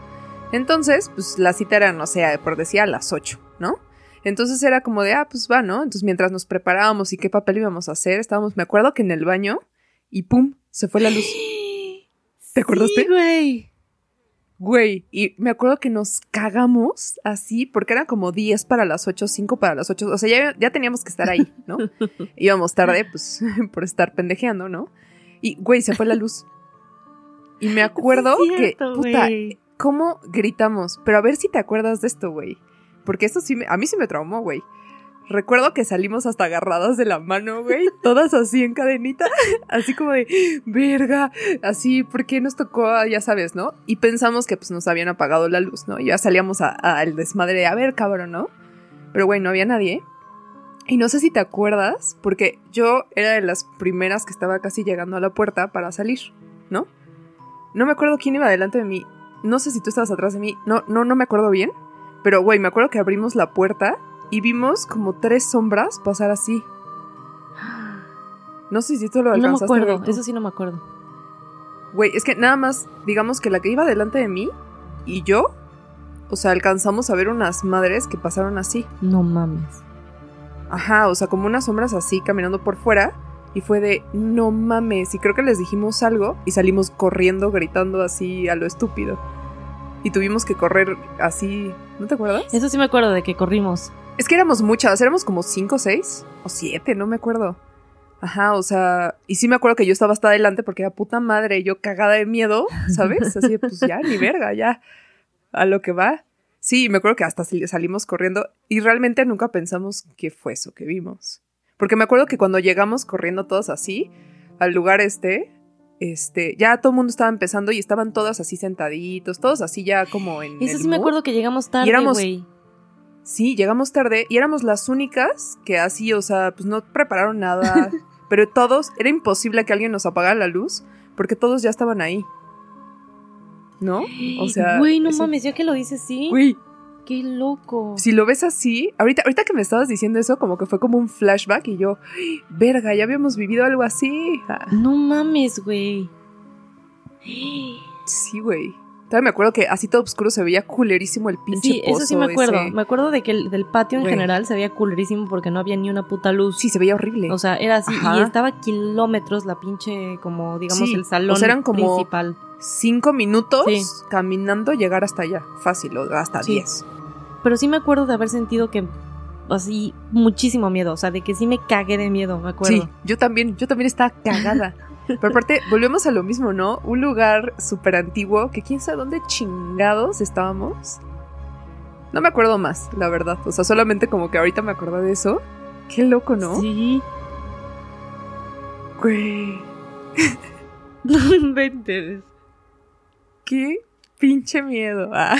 Entonces, pues la cita era, no sé, por decía a las 8, ¿no? Entonces era como de, ah, pues va, ¿no? Entonces mientras nos preparábamos y qué papel íbamos a hacer, estábamos, me acuerdo que en el baño y pum, se fue la luz. ¿Te acordaste? Sí, güey. Güey, y me acuerdo que nos cagamos así, porque eran como 10 para las 8, 5 para las 8, o sea, ya, ya teníamos que estar ahí, ¿no? Íbamos tarde, pues, por estar pendejeando, ¿no? Y, güey, se fue la luz. Y me acuerdo Sí es cierto, que, puta, güey. ¿cómo gritamos? Pero a ver si te acuerdas de esto, güey. Porque esto sí, me- a mí sí me traumó, güey. Recuerdo que salimos hasta agarradas de la mano, güey, todas así en cadenita, así como de, verga, así, ¿por qué nos tocó, ya sabes, no? Y pensamos que pues nos habían apagado la luz, ¿no? Y ya salíamos al desmadre de, a ver, cabrón, ¿no? Pero, güey, no había nadie. Y no sé si te acuerdas, porque yo era de las primeras que estaba casi llegando a la puerta para salir, ¿no? No me acuerdo quién iba delante de mí. no sé si tú estabas atrás de mí, no, no, no me acuerdo bien, pero güey, me acuerdo que abrimos la puerta y vimos como tres sombras pasar así. No sé si tú lo No me alcanzaste a ver acuerdo, eso sí no me acuerdo. Güey, es que nada más, digamos que la que iba delante de mí y yo, o sea, alcanzamos a ver unas madres que pasaron así. No mames. Ajá, o sea, como unas sombras así caminando por fuera. Y fue de, no mames. Y creo que les dijimos algo y salimos corriendo, gritando así a lo estúpido. Y tuvimos que correr así. ¿No te acuerdas? Eso sí me acuerdo de que corrimos. Es que éramos muchas, éramos como cinco, seis o siete, no me acuerdo. Ajá, o sea, y sí me acuerdo que yo estaba hasta adelante porque era puta madre, yo cagada de miedo, ¿sabes? Así de, pues ya, ni verga, ya, a lo que va. Sí, me acuerdo que hasta sal- salimos corriendo y realmente nunca pensamos qué fue eso que vimos. Porque me acuerdo que cuando llegamos corriendo todos así, al lugar este, este, ya todo el mundo estaba empezando y estaban todos así sentaditos, todos así ya como en... Eso el sí me acuerdo que llegamos tarde, güey. Sí, llegamos tarde y éramos las únicas que así, o sea, pues no prepararon nada. pero todos, era imposible que alguien nos apagara la luz porque todos ya estaban ahí. ¿No? O sea. Güey, no eso- mames, ya que lo dices, sí. Güey, Qué loco. si lo ves así, ahorita, ahorita que me estabas diciendo eso, como que fue como un flashback y yo, ¡ay, verga, ya habíamos vivido algo así. No mames, güey. sí, güey. Todavía me acuerdo que así todo oscuro se veía culerísimo el pinche Sí, eso sí me acuerdo. ese. Me acuerdo de que el del patio en general se veía culerísimo porque no había ni una puta luz. Sí, se veía horrible. O sea, era así. Ajá. Y estaba kilómetros la pinche, como digamos, Sí, el salón o sea, eran como- principal. cinco minutos Sí. caminando llegar hasta allá. Fácil, o hasta Sí. diez. Pero sí me acuerdo de haber sentido que así muchísimo miedo. O sea, de que sí me cagué de miedo, me acuerdo. Sí, yo también, yo también estaba cagada. Pero aparte, volvemos a lo mismo, ¿no? Un lugar súper antiguo que quién sabe dónde chingados estábamos. No me acuerdo más, la verdad. O sea, solamente como que ahorita me acordé de eso. Qué loco, ¿no? Sí. Güey, No inventes. qué pinche miedo. Ah.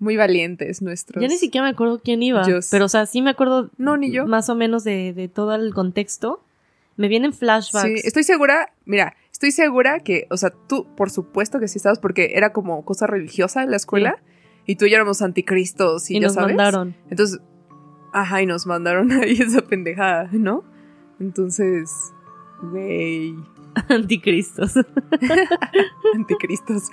Muy valientes nuestros. Ya ni siquiera me acuerdo quién iba. Sí. Pero, o sea, sí me acuerdo No, ni yo. más o menos de, de todo el contexto. Me vienen flashbacks. Sí, estoy segura, mira, estoy segura que, o sea, tú, por supuesto que sí estabas, porque era como cosa religiosa en la escuela, y tú y yo éramos anticristos, y, y ya nos sabes. mandaron. Entonces, ajá, y nos mandaron ahí esa pendejada, ¿no? Entonces, güey, Anticristos. anticristos.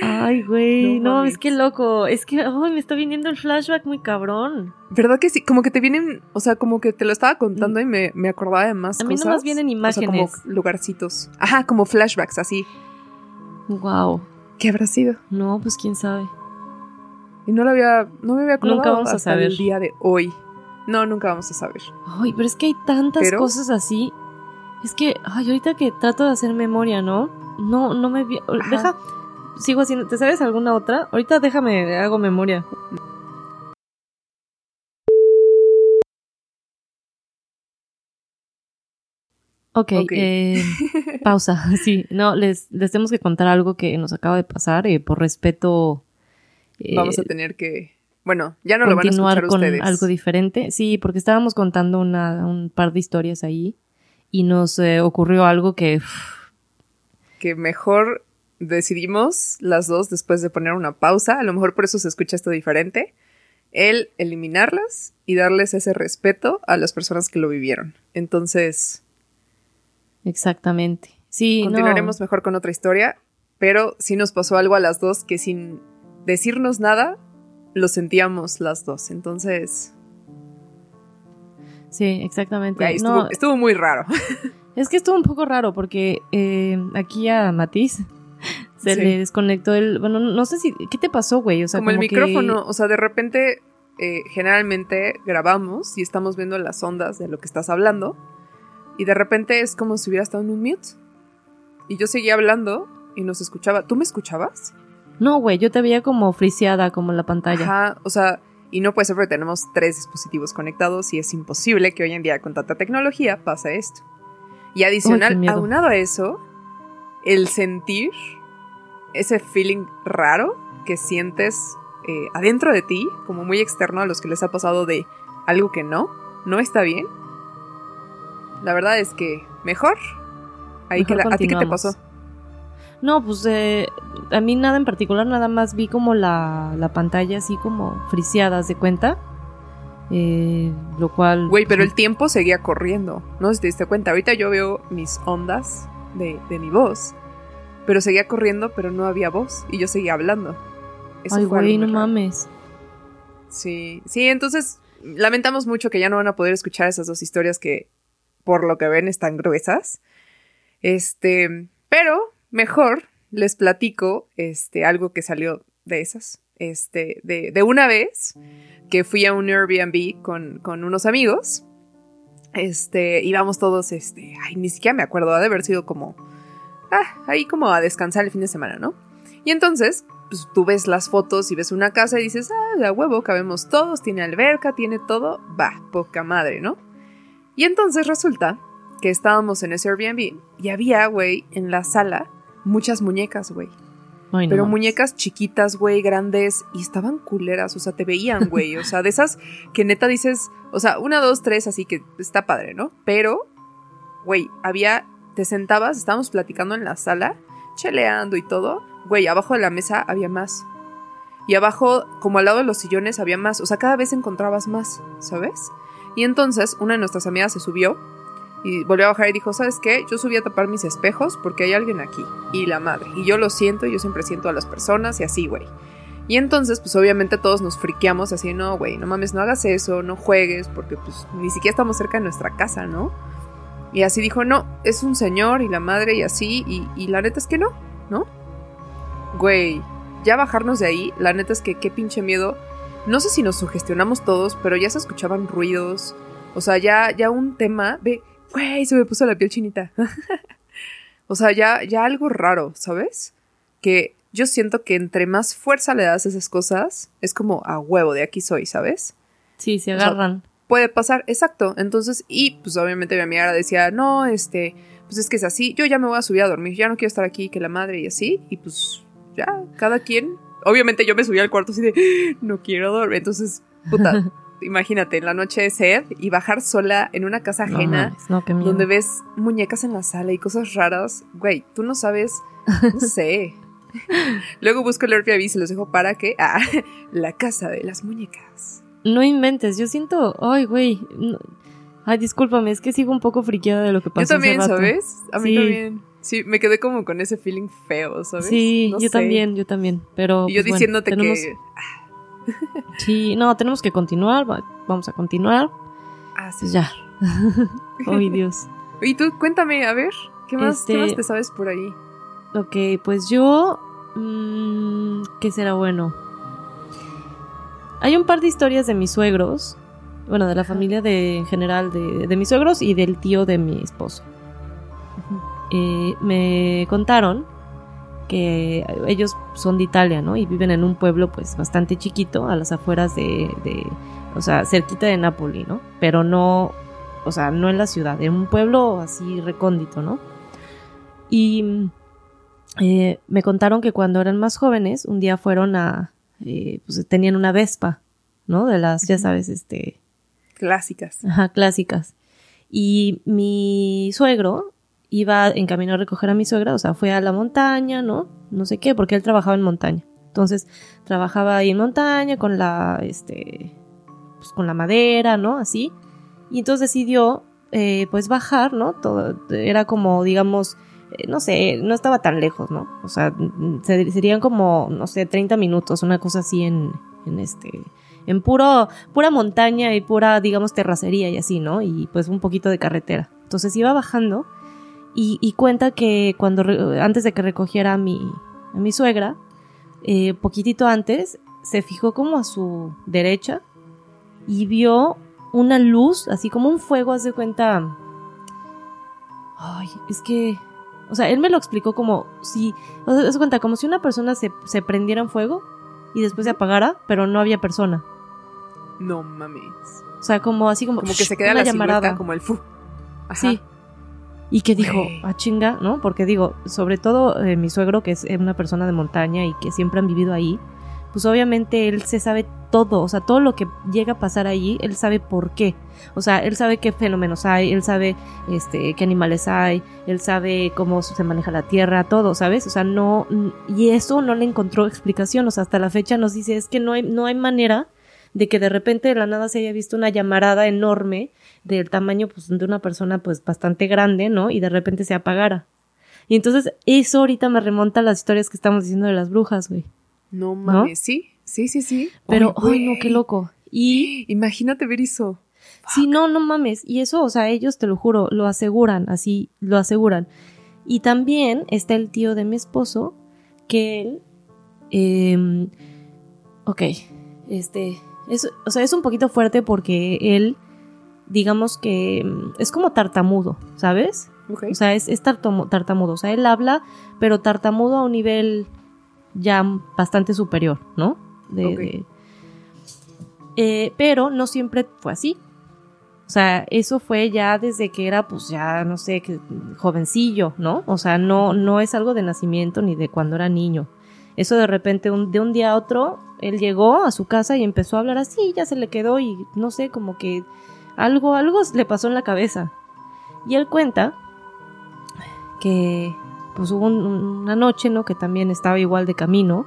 Ay, güey. No es que loco. Es que ay, me está viniendo el flashback muy cabrón. ¿Verdad que sí? Como que te vienen, o sea, como que te lo estaba contando y me, me acordaba de más A mí cosas. nomás vienen O sea, como imágenes. lugarcitos. Ajá, como flashbacks, así. Wow. ¿Qué habrá sido? No, pues quién sabe. Y no lo había, no me había acordado Nunca vamos a hasta saber. el día de hoy. No, nunca vamos a saber. Ay, pero es que hay tantas Pero- cosas así. Es que, ay, ahorita que trato de hacer memoria, ¿no? No, no me vi. Deja. Sigo haciendo. ¿Te sabes alguna otra? Ahorita déjame, hago memoria. Ok, Ok. eh, pausa. Sí, no, les, les tenemos que contar algo que nos acaba de pasar eh, por respeto. eh, Vamos a tener que. Bueno, ya no lo van a continuar escuchar con ustedes. algo diferente. Sí, porque estábamos contando una, un par de historias ahí y nos eh, ocurrió algo que que mejor decidimos las dos después de poner una pausa. A lo mejor por eso se escucha esto diferente. El eliminarlas y darles ese respeto a las personas que lo vivieron. Entonces, exactamente. Sí, continuaremos no, mejor con otra historia. Pero sí nos pasó algo a las dos que sin decirnos nada lo sentíamos las dos. Entonces, sí, exactamente. ahí estuvo, No, estuvo muy raro. es que estuvo un poco raro porque eh, aquí a Matiz se Sí. le desconectó el, bueno, no sé si, ¿qué te pasó, güey? O sea, como el que- micrófono, o sea, de repente, eh, generalmente grabamos y estamos viendo las ondas de lo que estás hablando, y de repente es como si hubiera estado en un mute. Y yo seguía hablando y nos escuchaba. ¿Tú me escuchabas? No, güey, yo te veía como friseada, como en la pantalla. Ajá, o sea, y no puede ser porque tenemos tres dispositivos conectados y es imposible que hoy en día con tanta tecnología pase esto. Y adicional, aunado a eso, el sentir ese feeling raro que sientes eh, adentro de ti, como muy externo a los que les ha pasado de algo que no, no está bien. La verdad es que mejor. Ahí Mejor que la- ¿A ti qué te pasó? No, pues eh, a mí nada en particular, nada más vi como la, la pantalla así como friseada, ¿haz de cuenta? Eh, lo cual... Güey, pero el tiempo seguía corriendo. No si te diste cuenta. Ahorita yo veo mis ondas de, de mi voz. Pero seguía corriendo, pero no había voz. Y yo seguía hablando. Eso Ay, güey, no raro. mames. Sí, sí, entonces lamentamos mucho que ya no van a poder escuchar esas dos historias que, por lo que ven, están gruesas. Este, pero mejor les platico este, algo que salió de esas. Este, de, de una vez que fui a un Airbnb con, con unos amigos. Este, íbamos todos, este, ay, ni siquiera me acuerdo, ha de haber sido como, ah, ahí como a descansar el fin de semana, ¿no? Y entonces, pues tú ves las fotos y ves una casa y dices, ah, la huevo, cabemos todos, tiene alberca, tiene todo, va, poca madre, ¿no? Y entonces resulta que estábamos en ese Airbnb y había, güey, en la sala muchas muñecas, güey. Ay, no Pero muñecas chiquitas, güey, grandes, y estaban culeras, o sea, te veían, güey, o sea, de esas que neta dices, o sea, una, dos, tres, así que está padre, ¿no? Pero, güey, había, te sentabas, estábamos platicando en la sala, cheleando y todo, güey, abajo de la mesa había más. Y abajo, como al lado de los sillones, había más, o sea, cada vez encontrabas más, ¿sabes? Y entonces, una de nuestras amigas se subió y volvió a bajar y dijo, ¿sabes qué? Yo subí a tapar mis espejos porque hay alguien aquí. Y la madre. Y yo lo siento, yo siempre siento a las personas y así, güey. Y entonces, pues obviamente todos nos friqueamos así, no, güey, no mames, no hagas eso, no juegues, porque pues ni siquiera estamos cerca de nuestra casa, ¿no? Y así dijo, no, es un señor y la madre y así, y, y la neta es que no, ¿no? Güey, ya bajarnos de ahí, la neta es que qué pinche miedo. No sé si nos sugestionamos todos, pero ya se escuchaban ruidos. O sea, ya, ya un tema, ve, güey, se me puso la piel chinita. o sea, ya, ya algo raro, ¿sabes? Que yo siento que entre más fuerza le das a esas cosas, es como a huevo, de aquí soy, ¿sabes? Sí, se o sea, agarran. Puede pasar, exacto. Entonces, y pues obviamente mi amiga ahora decía, no, este, pues es que es así, yo ya me voy a subir a dormir, ya no quiero estar aquí, que la madre y así, y pues ya, cada quien. Obviamente yo me subí al cuarto así de, no quiero dormir. Entonces, puta, imagínate, en la noche de sed y bajar sola en una casa No ajena no, miedo. donde ves muñecas en la sala y cosas raras, güey, tú no sabes, no sé. Luego busco el Airbnb y se los dejo para que, ah, la casa de las muñecas. No inventes, yo siento, ay, güey. no- Ay, discúlpame, es que sigo un poco friqueada de lo que Yo pasó hace también, rato. ¿sabes? A mí Sí. también. Sí, me quedé como con ese feeling feo, ¿sabes? Sí, No yo sé. también, yo también. Pero Y yo pues, bueno, diciéndote tenemos- que. Sí, no, tenemos que continuar, va- vamos a continuar. Ah, sí. Pues ya. Ay, Dios. Y tú, cuéntame, a ver, ¿qué más, ¿qué Este- más te sabes por ahí? Ok, pues yo... mm, ¿Qué será bueno? Hay un par de historias de mis suegros, bueno, de la familia de, en general de, de mis suegros y del tío de mi esposo. Eh, me contaron que ellos son de Italia, ¿no? Y viven en un pueblo pues bastante chiquito, a las afueras de, de o sea, cerquita de Nápoli, ¿no? Pero no, o sea, no en la ciudad, en un pueblo así recóndito, ¿no? Y eh, me contaron que cuando eran más jóvenes, un día fueron a, eh, pues tenían una Vespa, ¿no? De las, ya sabes, este, Clásicas. Ajá, clásicas. Y mi suegro iba en camino a recoger a mi suegra, o sea, fue a la montaña, ¿no? No sé qué, porque él trabajaba en montaña. Entonces, trabajaba ahí en montaña con la, este, pues con la madera, ¿no? Así. Y entonces decidió, eh, pues bajar, ¿no? Todo, era como, digamos, no sé, no estaba tan lejos, ¿no? O sea, se- serían como, no sé, 30 minutos, una cosa así en, en este, en puro, pura montaña y pura, digamos, terracería y así, ¿no? Y pues un poquito de carretera. Entonces iba bajando y, cuenta que cuando, antes de que recogiera a mi, a mi suegra, eh, poquitito antes, se fijó como a su derecha y vio una luz, así como un fuego, haz de cuenta. Ay, es que. O sea, él me lo explicó como si. O sea, de cuenta, como si una persona se, se prendiera en fuego y después se apagara, pero no había persona. No mames. O sea, como así como. Como que se queda la llamarada. como el fu. Ajá. Sí. Y que dijo, Güey. ah, chinga, ¿no? Porque digo, sobre todo eh, mi suegro, que es una persona de montaña y que siempre han vivido ahí, pues obviamente él se sabe todo, o sea, todo lo que llega a pasar allí, él sabe por qué. O sea, él sabe qué fenómenos hay, él sabe este qué animales hay, él sabe cómo se maneja la tierra, todo, ¿sabes? O sea, no y eso no le encontró explicación, o sea, hasta la fecha nos dice es que no hay no hay manera de que de repente de la nada se haya visto una llamarada enorme del tamaño pues de una persona pues bastante grande, ¿no? Y de repente se apagara. Y entonces eso ahorita me remonta a las historias que estamos diciendo de las brujas, güey. No mames, sí, sí, sí, sí. Pero, ay, no, qué loco. Y imagínate ver eso. Sí, no, no mames. Y eso, o sea, ellos te lo juro, lo aseguran, así, lo aseguran. Y también está el tío de mi esposo, que él, eh, ok, este, es, o sea, es un poquito fuerte porque él, digamos que es como tartamudo, ¿sabes? Okay. O sea, es, es tartamudo. O sea, él habla, pero tartamudo a un nivel ya bastante superior, ¿no? De, Ok. de- Eh, pero no siempre fue así. O sea, eso fue ya desde que era, pues ya, no sé, que, jovencillo, ¿no? O sea, no, no es algo de nacimiento ni de cuando era niño. Eso de repente, un- de un día a otro, él llegó a su casa y empezó a hablar así, ya se le quedó y no sé, como que algo, algo le pasó en la cabeza. Y él cuenta que pues hubo un- una noche, ¿no? Que también estaba igual de camino,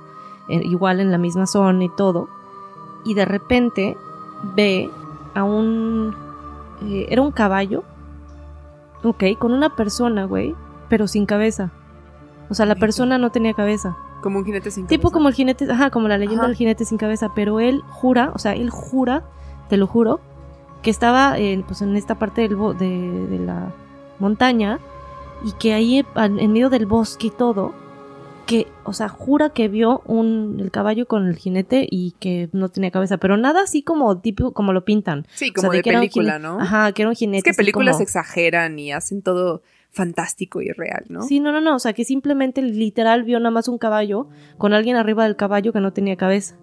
eh, igual en la misma zona y todo, y de repente ve a un... eh, era un caballo, ok, con una persona, güey, pero sin cabeza. O sea, la persona no tenía cabeza. Como un jinete sin Tipo cabeza. como el jinete, ajá, como la leyenda Ajá. del jinete sin cabeza, pero él jura, o sea, él jura, te lo juro, que estaba en, pues, en esta parte del de la montaña y que ahí en medio del bosque y todo, que, o sea, jura que vio un, el caballo con el jinete y que no tenía cabeza, pero nada así como tipo, como lo pintan. Sí, O como sea, de película, ¿no? Ajá, que era un jinete. Es que películas como- exageran y hacen todo fantástico y real, ¿no? Sí, no, no, no, o sea, que simplemente literal vio nada más un caballo con alguien arriba del caballo que no tenía cabeza.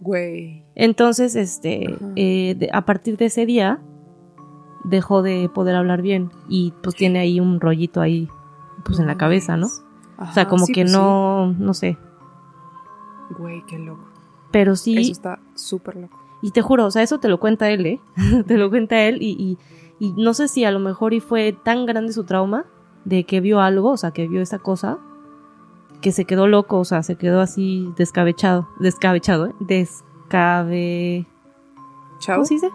Güey. Entonces, este, eh, de- a partir de ese día, dejó de poder hablar bien y pues tiene ahí un rollito ahí, pues en la cabeza, ¿no? O sea, como que no, no sé. Güey, qué loco. pero sí, Eso está súper loco. y te juro, o sea, eso te lo cuenta él, ¿eh? te lo cuenta él y, y, y no sé si a lo mejor y fue tan grande su trauma de que vio algo, o sea, que vio esa cosa, que se quedó loco, o sea, se quedó así descabechado, descabechado, ¿eh? Descabe... Chao. ¿Cómo se dice?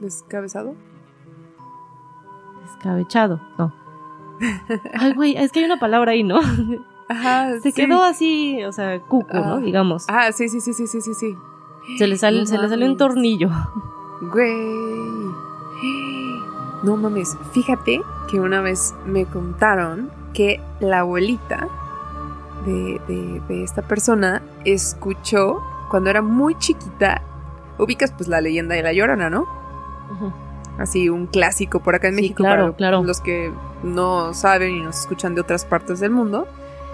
Descabezado. Descabechado, no. Ay, güey, es que hay una palabra ahí, ¿no? Ajá. Se sí. quedó así, o sea, cuco, ¿no? Ah. Digamos. Ah, sí, sí, sí, sí, sí, sí, sí. se le sale, no se le salió un tornillo. Güey. No mames. Fíjate que una vez me contaron que la abuelita de, de- de esta persona escuchó cuando era muy chiquita. Ubicas pues la leyenda de la llorona, ¿no? Así un clásico por acá en Sí, México claro, para claro. los que no saben y nos escuchan de otras partes del mundo.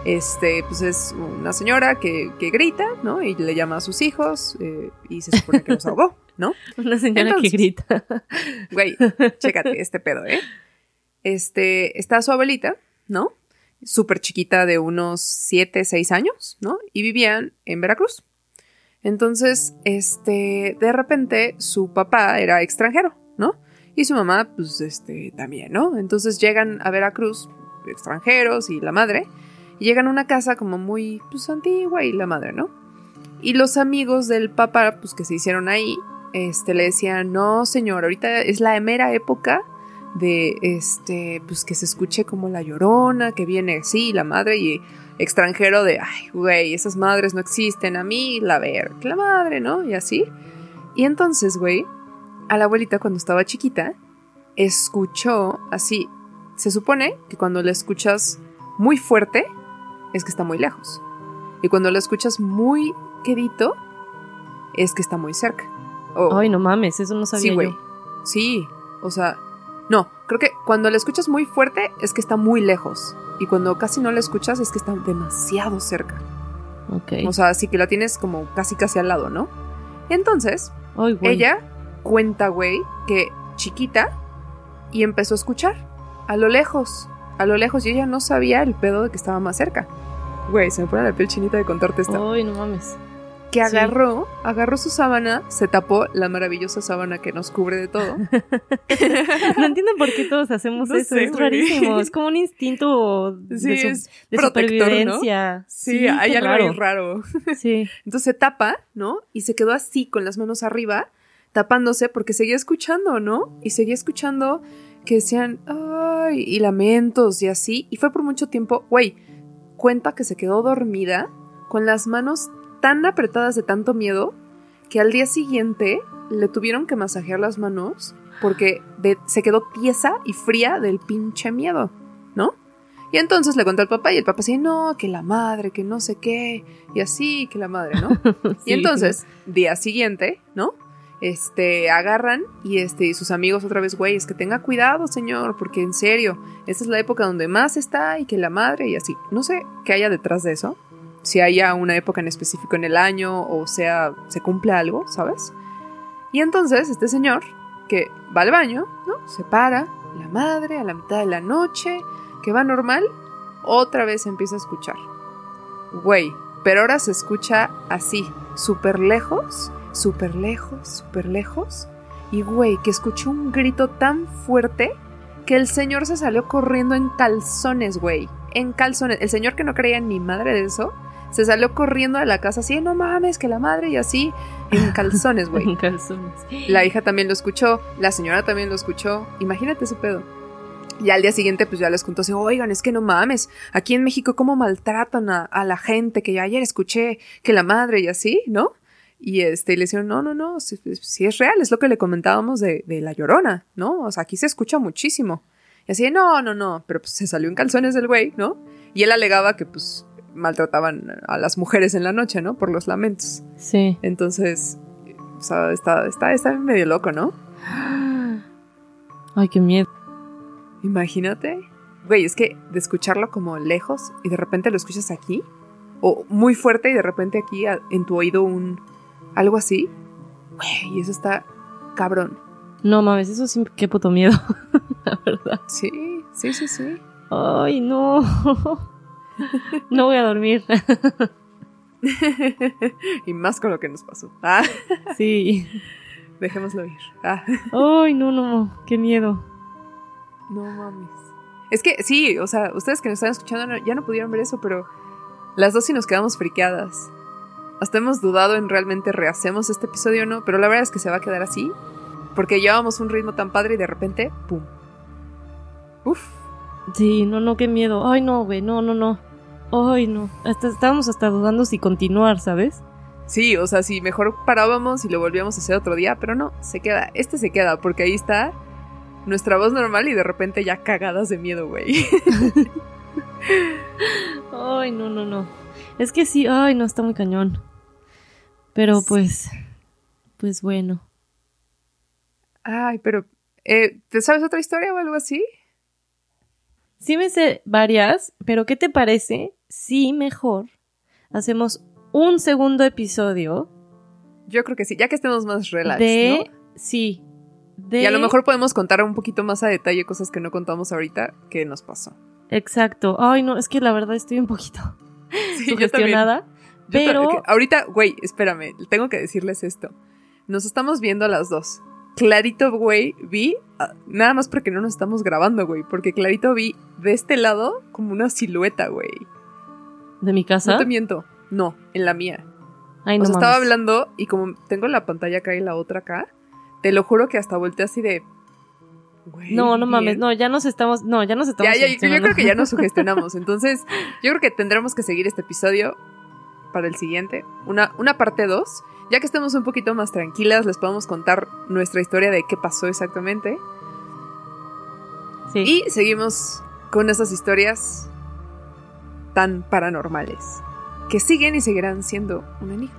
Este, pues es una señora que, que grita, ¿no? Y le llama a sus hijos eh, y se supone que los ahogó, ¿no? Una señora Entonces- que grita. Güey, chécate este pedo, ¿eh? Este, está su abuelita, ¿no? Súper chiquita de unos 7, 6 años, ¿no? Y vivían en Veracruz. Entonces, este, de repente su papá era extranjero, ¿no? Y su mamá, pues, este, también, ¿no? Entonces llegan a Veracruz extranjeros y la madre, y llegan a una casa como muy, pues, antigua y la madre, ¿no? Y los amigos del papá, pues, que se hicieron ahí, este, le decían, no, señor, ahorita es la mera época de, este, pues, que se escuche como la llorona, que viene, sí, la madre, y extranjero de, ay, güey, esas madres no existen, a mí, la ver, que la madre, ¿no? Y así. Y entonces, güey, a la abuelita cuando estaba chiquita, escuchó así, se supone que cuando la escuchas muy fuerte, es que está muy lejos. Y cuando la escuchas muy quedito, es que está muy cerca. Ay, no mames, eso no sabía sí, güey. Sí, o sea, no, creo que cuando la escuchas muy fuerte es que está muy lejos. Y cuando casi no la escuchas es que está demasiado cerca. Ok. O sea, así que la tienes como casi casi al lado, ¿no? Entonces, ella cuenta, güey, que chiquita y empezó a escuchar a lo lejos, a lo lejos y ella no sabía el pedo de que estaba más cerca. Güey, se me pone la piel chinita de contarte esto. Ay, no mames. Que sí. agarró, agarró su sábana, se tapó la maravillosa sábana que nos cubre de todo. No entiendo por qué todos hacemos No eso. sé, es rarísimo. Es como un instinto Sí, de, su- es de protector, ¿no? supervivencia. Sí, hay algo ahí raro. Sí. Entonces se tapa, ¿no? Y se quedó así con las manos arriba, tapándose porque seguía escuchando, ¿no? Y seguía escuchando que decían, ay, y lamentos y así. Y fue por mucho tiempo, güey, cuenta que se quedó dormida con las manos tan apretadas de tanto miedo que al día siguiente le tuvieron que masajear las manos porque de- se quedó tiesa y fría del pinche miedo, ¿no? Y entonces le contó al papá y el papá decía, no, que la madre, que no sé qué, y así, que la madre, ¿no? Sí. Y entonces, día siguiente, ¿no? Este, agarran y este, y sus amigos otra vez, güey, es que tenga cuidado, señor, porque en serio, esta es la época donde más está y que la madre y así. No sé qué haya detrás de eso, si haya una época en específico en el año o sea, se cumple algo, ¿sabes? Y entonces, este señor, que va al baño, ¿no? Se para, la madre a la mitad de la noche, que va normal, otra vez empieza a escuchar. Güey, pero ahora se escucha así, súper lejos, súper lejos, súper lejos. Y güey, que escuchó un grito tan fuerte que el señor se salió corriendo en calzones, güey. En calzones. El señor que no creía ni madre de eso, se salió corriendo de la casa así, no mames, que la madre y así, en calzones, güey. En calzones. La hija también lo escuchó, la señora también lo escuchó. Imagínate ese pedo. Y al día siguiente, pues ya les contó así, oigan, es que no mames, aquí en México cómo maltratan a, a la gente, que yo ayer escuché que la madre y así, ¿no? Y este, y le decían, no, no, no, si, si es real, es lo que le comentábamos de, de la llorona, ¿no? O sea, aquí se escucha muchísimo. Y así, no, no, no, pero pues se salió en calzones del güey, ¿no? Y él alegaba que pues maltrataban a las mujeres en la noche, ¿no? Por los lamentos. Sí. Entonces, o sea, está, está, está medio loco, ¿no? Ay, qué miedo. Imagínate. Güey, es que de escucharlo como lejos y de repente lo escuchas aquí, o muy fuerte y de repente aquí a- en tu oído un algo así. Güey, eso está cabrón. No mames, eso sí, qué puto miedo. La verdad. Sí, sí, sí, sí. Ay, no. No voy a dormir. y más con lo que nos pasó. Ah, Sí. dejémoslo ir. Ah, Ay, no, no, qué miedo. no mames. Es que sí, o sea, ustedes que nos están escuchando no- ya no pudieron ver eso, pero las dos sí nos quedamos friqueadas. Hasta hemos dudado en realmente rehacemos este episodio o no, pero la verdad es que se va a quedar así. Porque llevábamos un ritmo tan padre y de repente, ¡pum! Uf. Sí, no, no, qué miedo. Ay, no, güey, no, no, no. Ay, no. Hasta estábamos hasta dudando si continuar, ¿sabes? Sí, o sea, si mejor parábamos y lo volvíamos a hacer otro día, pero no, se queda. Este se queda, porque ahí está nuestra voz normal y de repente ya cagadas de miedo, güey. Ay, no, no, no. Es que sí, ay, no, está muy cañón. Pero Sí. pues, pues bueno. Ay, pero, eh, ¿te sabes otra historia o algo así? Sí me sé varias, pero ¿qué te parece si mejor hacemos un segundo episodio Yo creo que sí, ya que estemos más relax, de... ¿no? Sí. De... Y a lo mejor podemos contar un poquito más a detalle cosas que no contamos ahorita que nos pasó. Exacto. Ay, no, es que la verdad estoy un poquito Sí, sugestionada. Yo Pero... ahorita, güey, espérame, tengo que decirles esto. Nos estamos viendo a las dos. Clarito, güey, vi, ah, nada más porque no nos estamos grabando, güey, porque clarito vi de este lado como una silueta, güey. ¿De mi No casa? te miento, no, en la mía. Ay, o no sea, estaba hablando y como tengo la pantalla acá y la otra acá, te lo juro que hasta volteé así de... güey, No, no mames, bien. no, ya nos estamos, no, ya nos estamos Ya, ya, yo creo que ya nos sugestionamos. Entonces, yo creo que tendremos que seguir este episodio para el siguiente. Una, una parte 2. Ya que estemos un poquito más tranquilas, les podemos contar nuestra historia de qué pasó exactamente. Sí. Y seguimos con esas historias tan paranormales. Que siguen y seguirán siendo un enigma.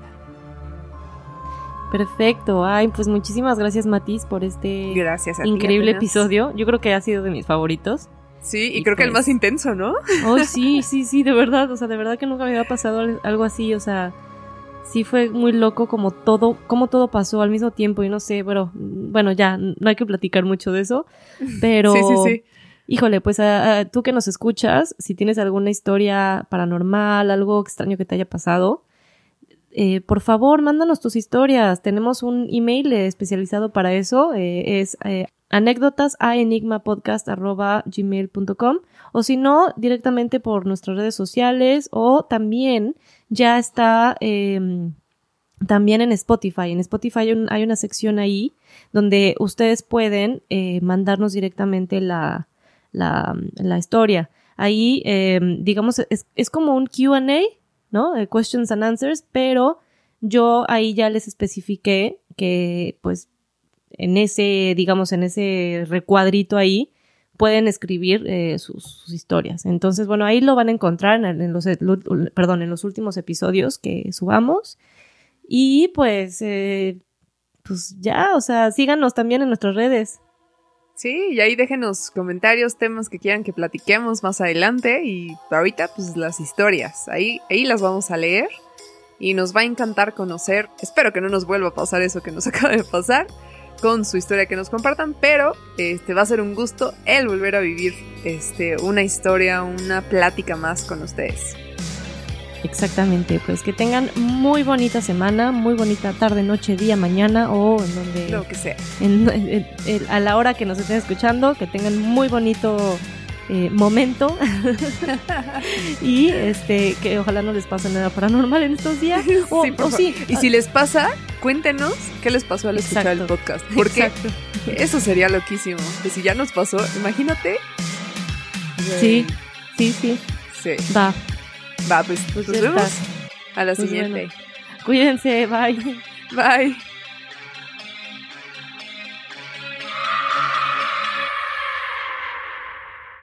Perfecto. Ay, pues muchísimas gracias, Matiz, por este Gracias a ti, increíble episodio. Yo creo que ha sido de mis favoritos. Sí, y, Y creo que el pues- más intenso, ¿no? Oh, sí, sí, sí, de verdad. O sea, de verdad que nunca me había pasado al- algo así. O sea, sí fue muy loco como todo, como todo pasó al mismo tiempo. Y no sé, bueno, bueno, ya, no hay que platicar mucho de eso. Pero, Sí, sí, sí. Híjole, pues tú que nos escuchas, si tienes alguna historia paranormal, algo extraño que te haya pasado, eh, por favor, mándanos tus historias. Tenemos un email especializado para eso. Eh, es eh, anécdotas a enigmapodcast.gmail.com o si no, directamente por nuestras redes sociales o también ya está em, también en Spotify. En Spotify hay, una sección ahí donde ustedes pueden eh, mandarnos directamente la, la, la historia. Ahí, em, digamos, es, es, como un QA, ¿no? questions and answers, pero yo ahí ya les especifiqué que, pues, en ese, digamos, en ese recuadrito ahí, pueden escribir eh, sus, historias. Entonces, bueno, ahí lo van a encontrar en, los, perdón, en los últimos episodios que subamos. Y pues, eh, pues ya, o sea, síganos también en nuestras redes. Sí, y ahí déjenos comentarios, temas que quieran que platiquemos más adelante y ahorita pues las historias, ahí, ahí las vamos a leer y nos va a encantar conocer, espero que no nos vuelva a pasar eso que nos acaba de pasar, con su historia que nos compartan, pero este va a ser un gusto el volver a vivir este una historia, una plática más con ustedes. Exactamente, pues que tengan muy bonita semana, muy bonita tarde, noche, día, mañana o en donde lo que sea. a la hora que nos estén escuchando, que tengan muy bonito eh, momento. Y este que ojalá no les pase nada paranormal en estos días. O, sí, y si les pasa cuéntenos qué les pasó al escuchar el podcast porque eso sería loquísimo que si ya nos pasó imagínate. Sí sí sí. Sí. Va va pues, pues nos vemos. a la pues siguiente. Cuídense bye. Bye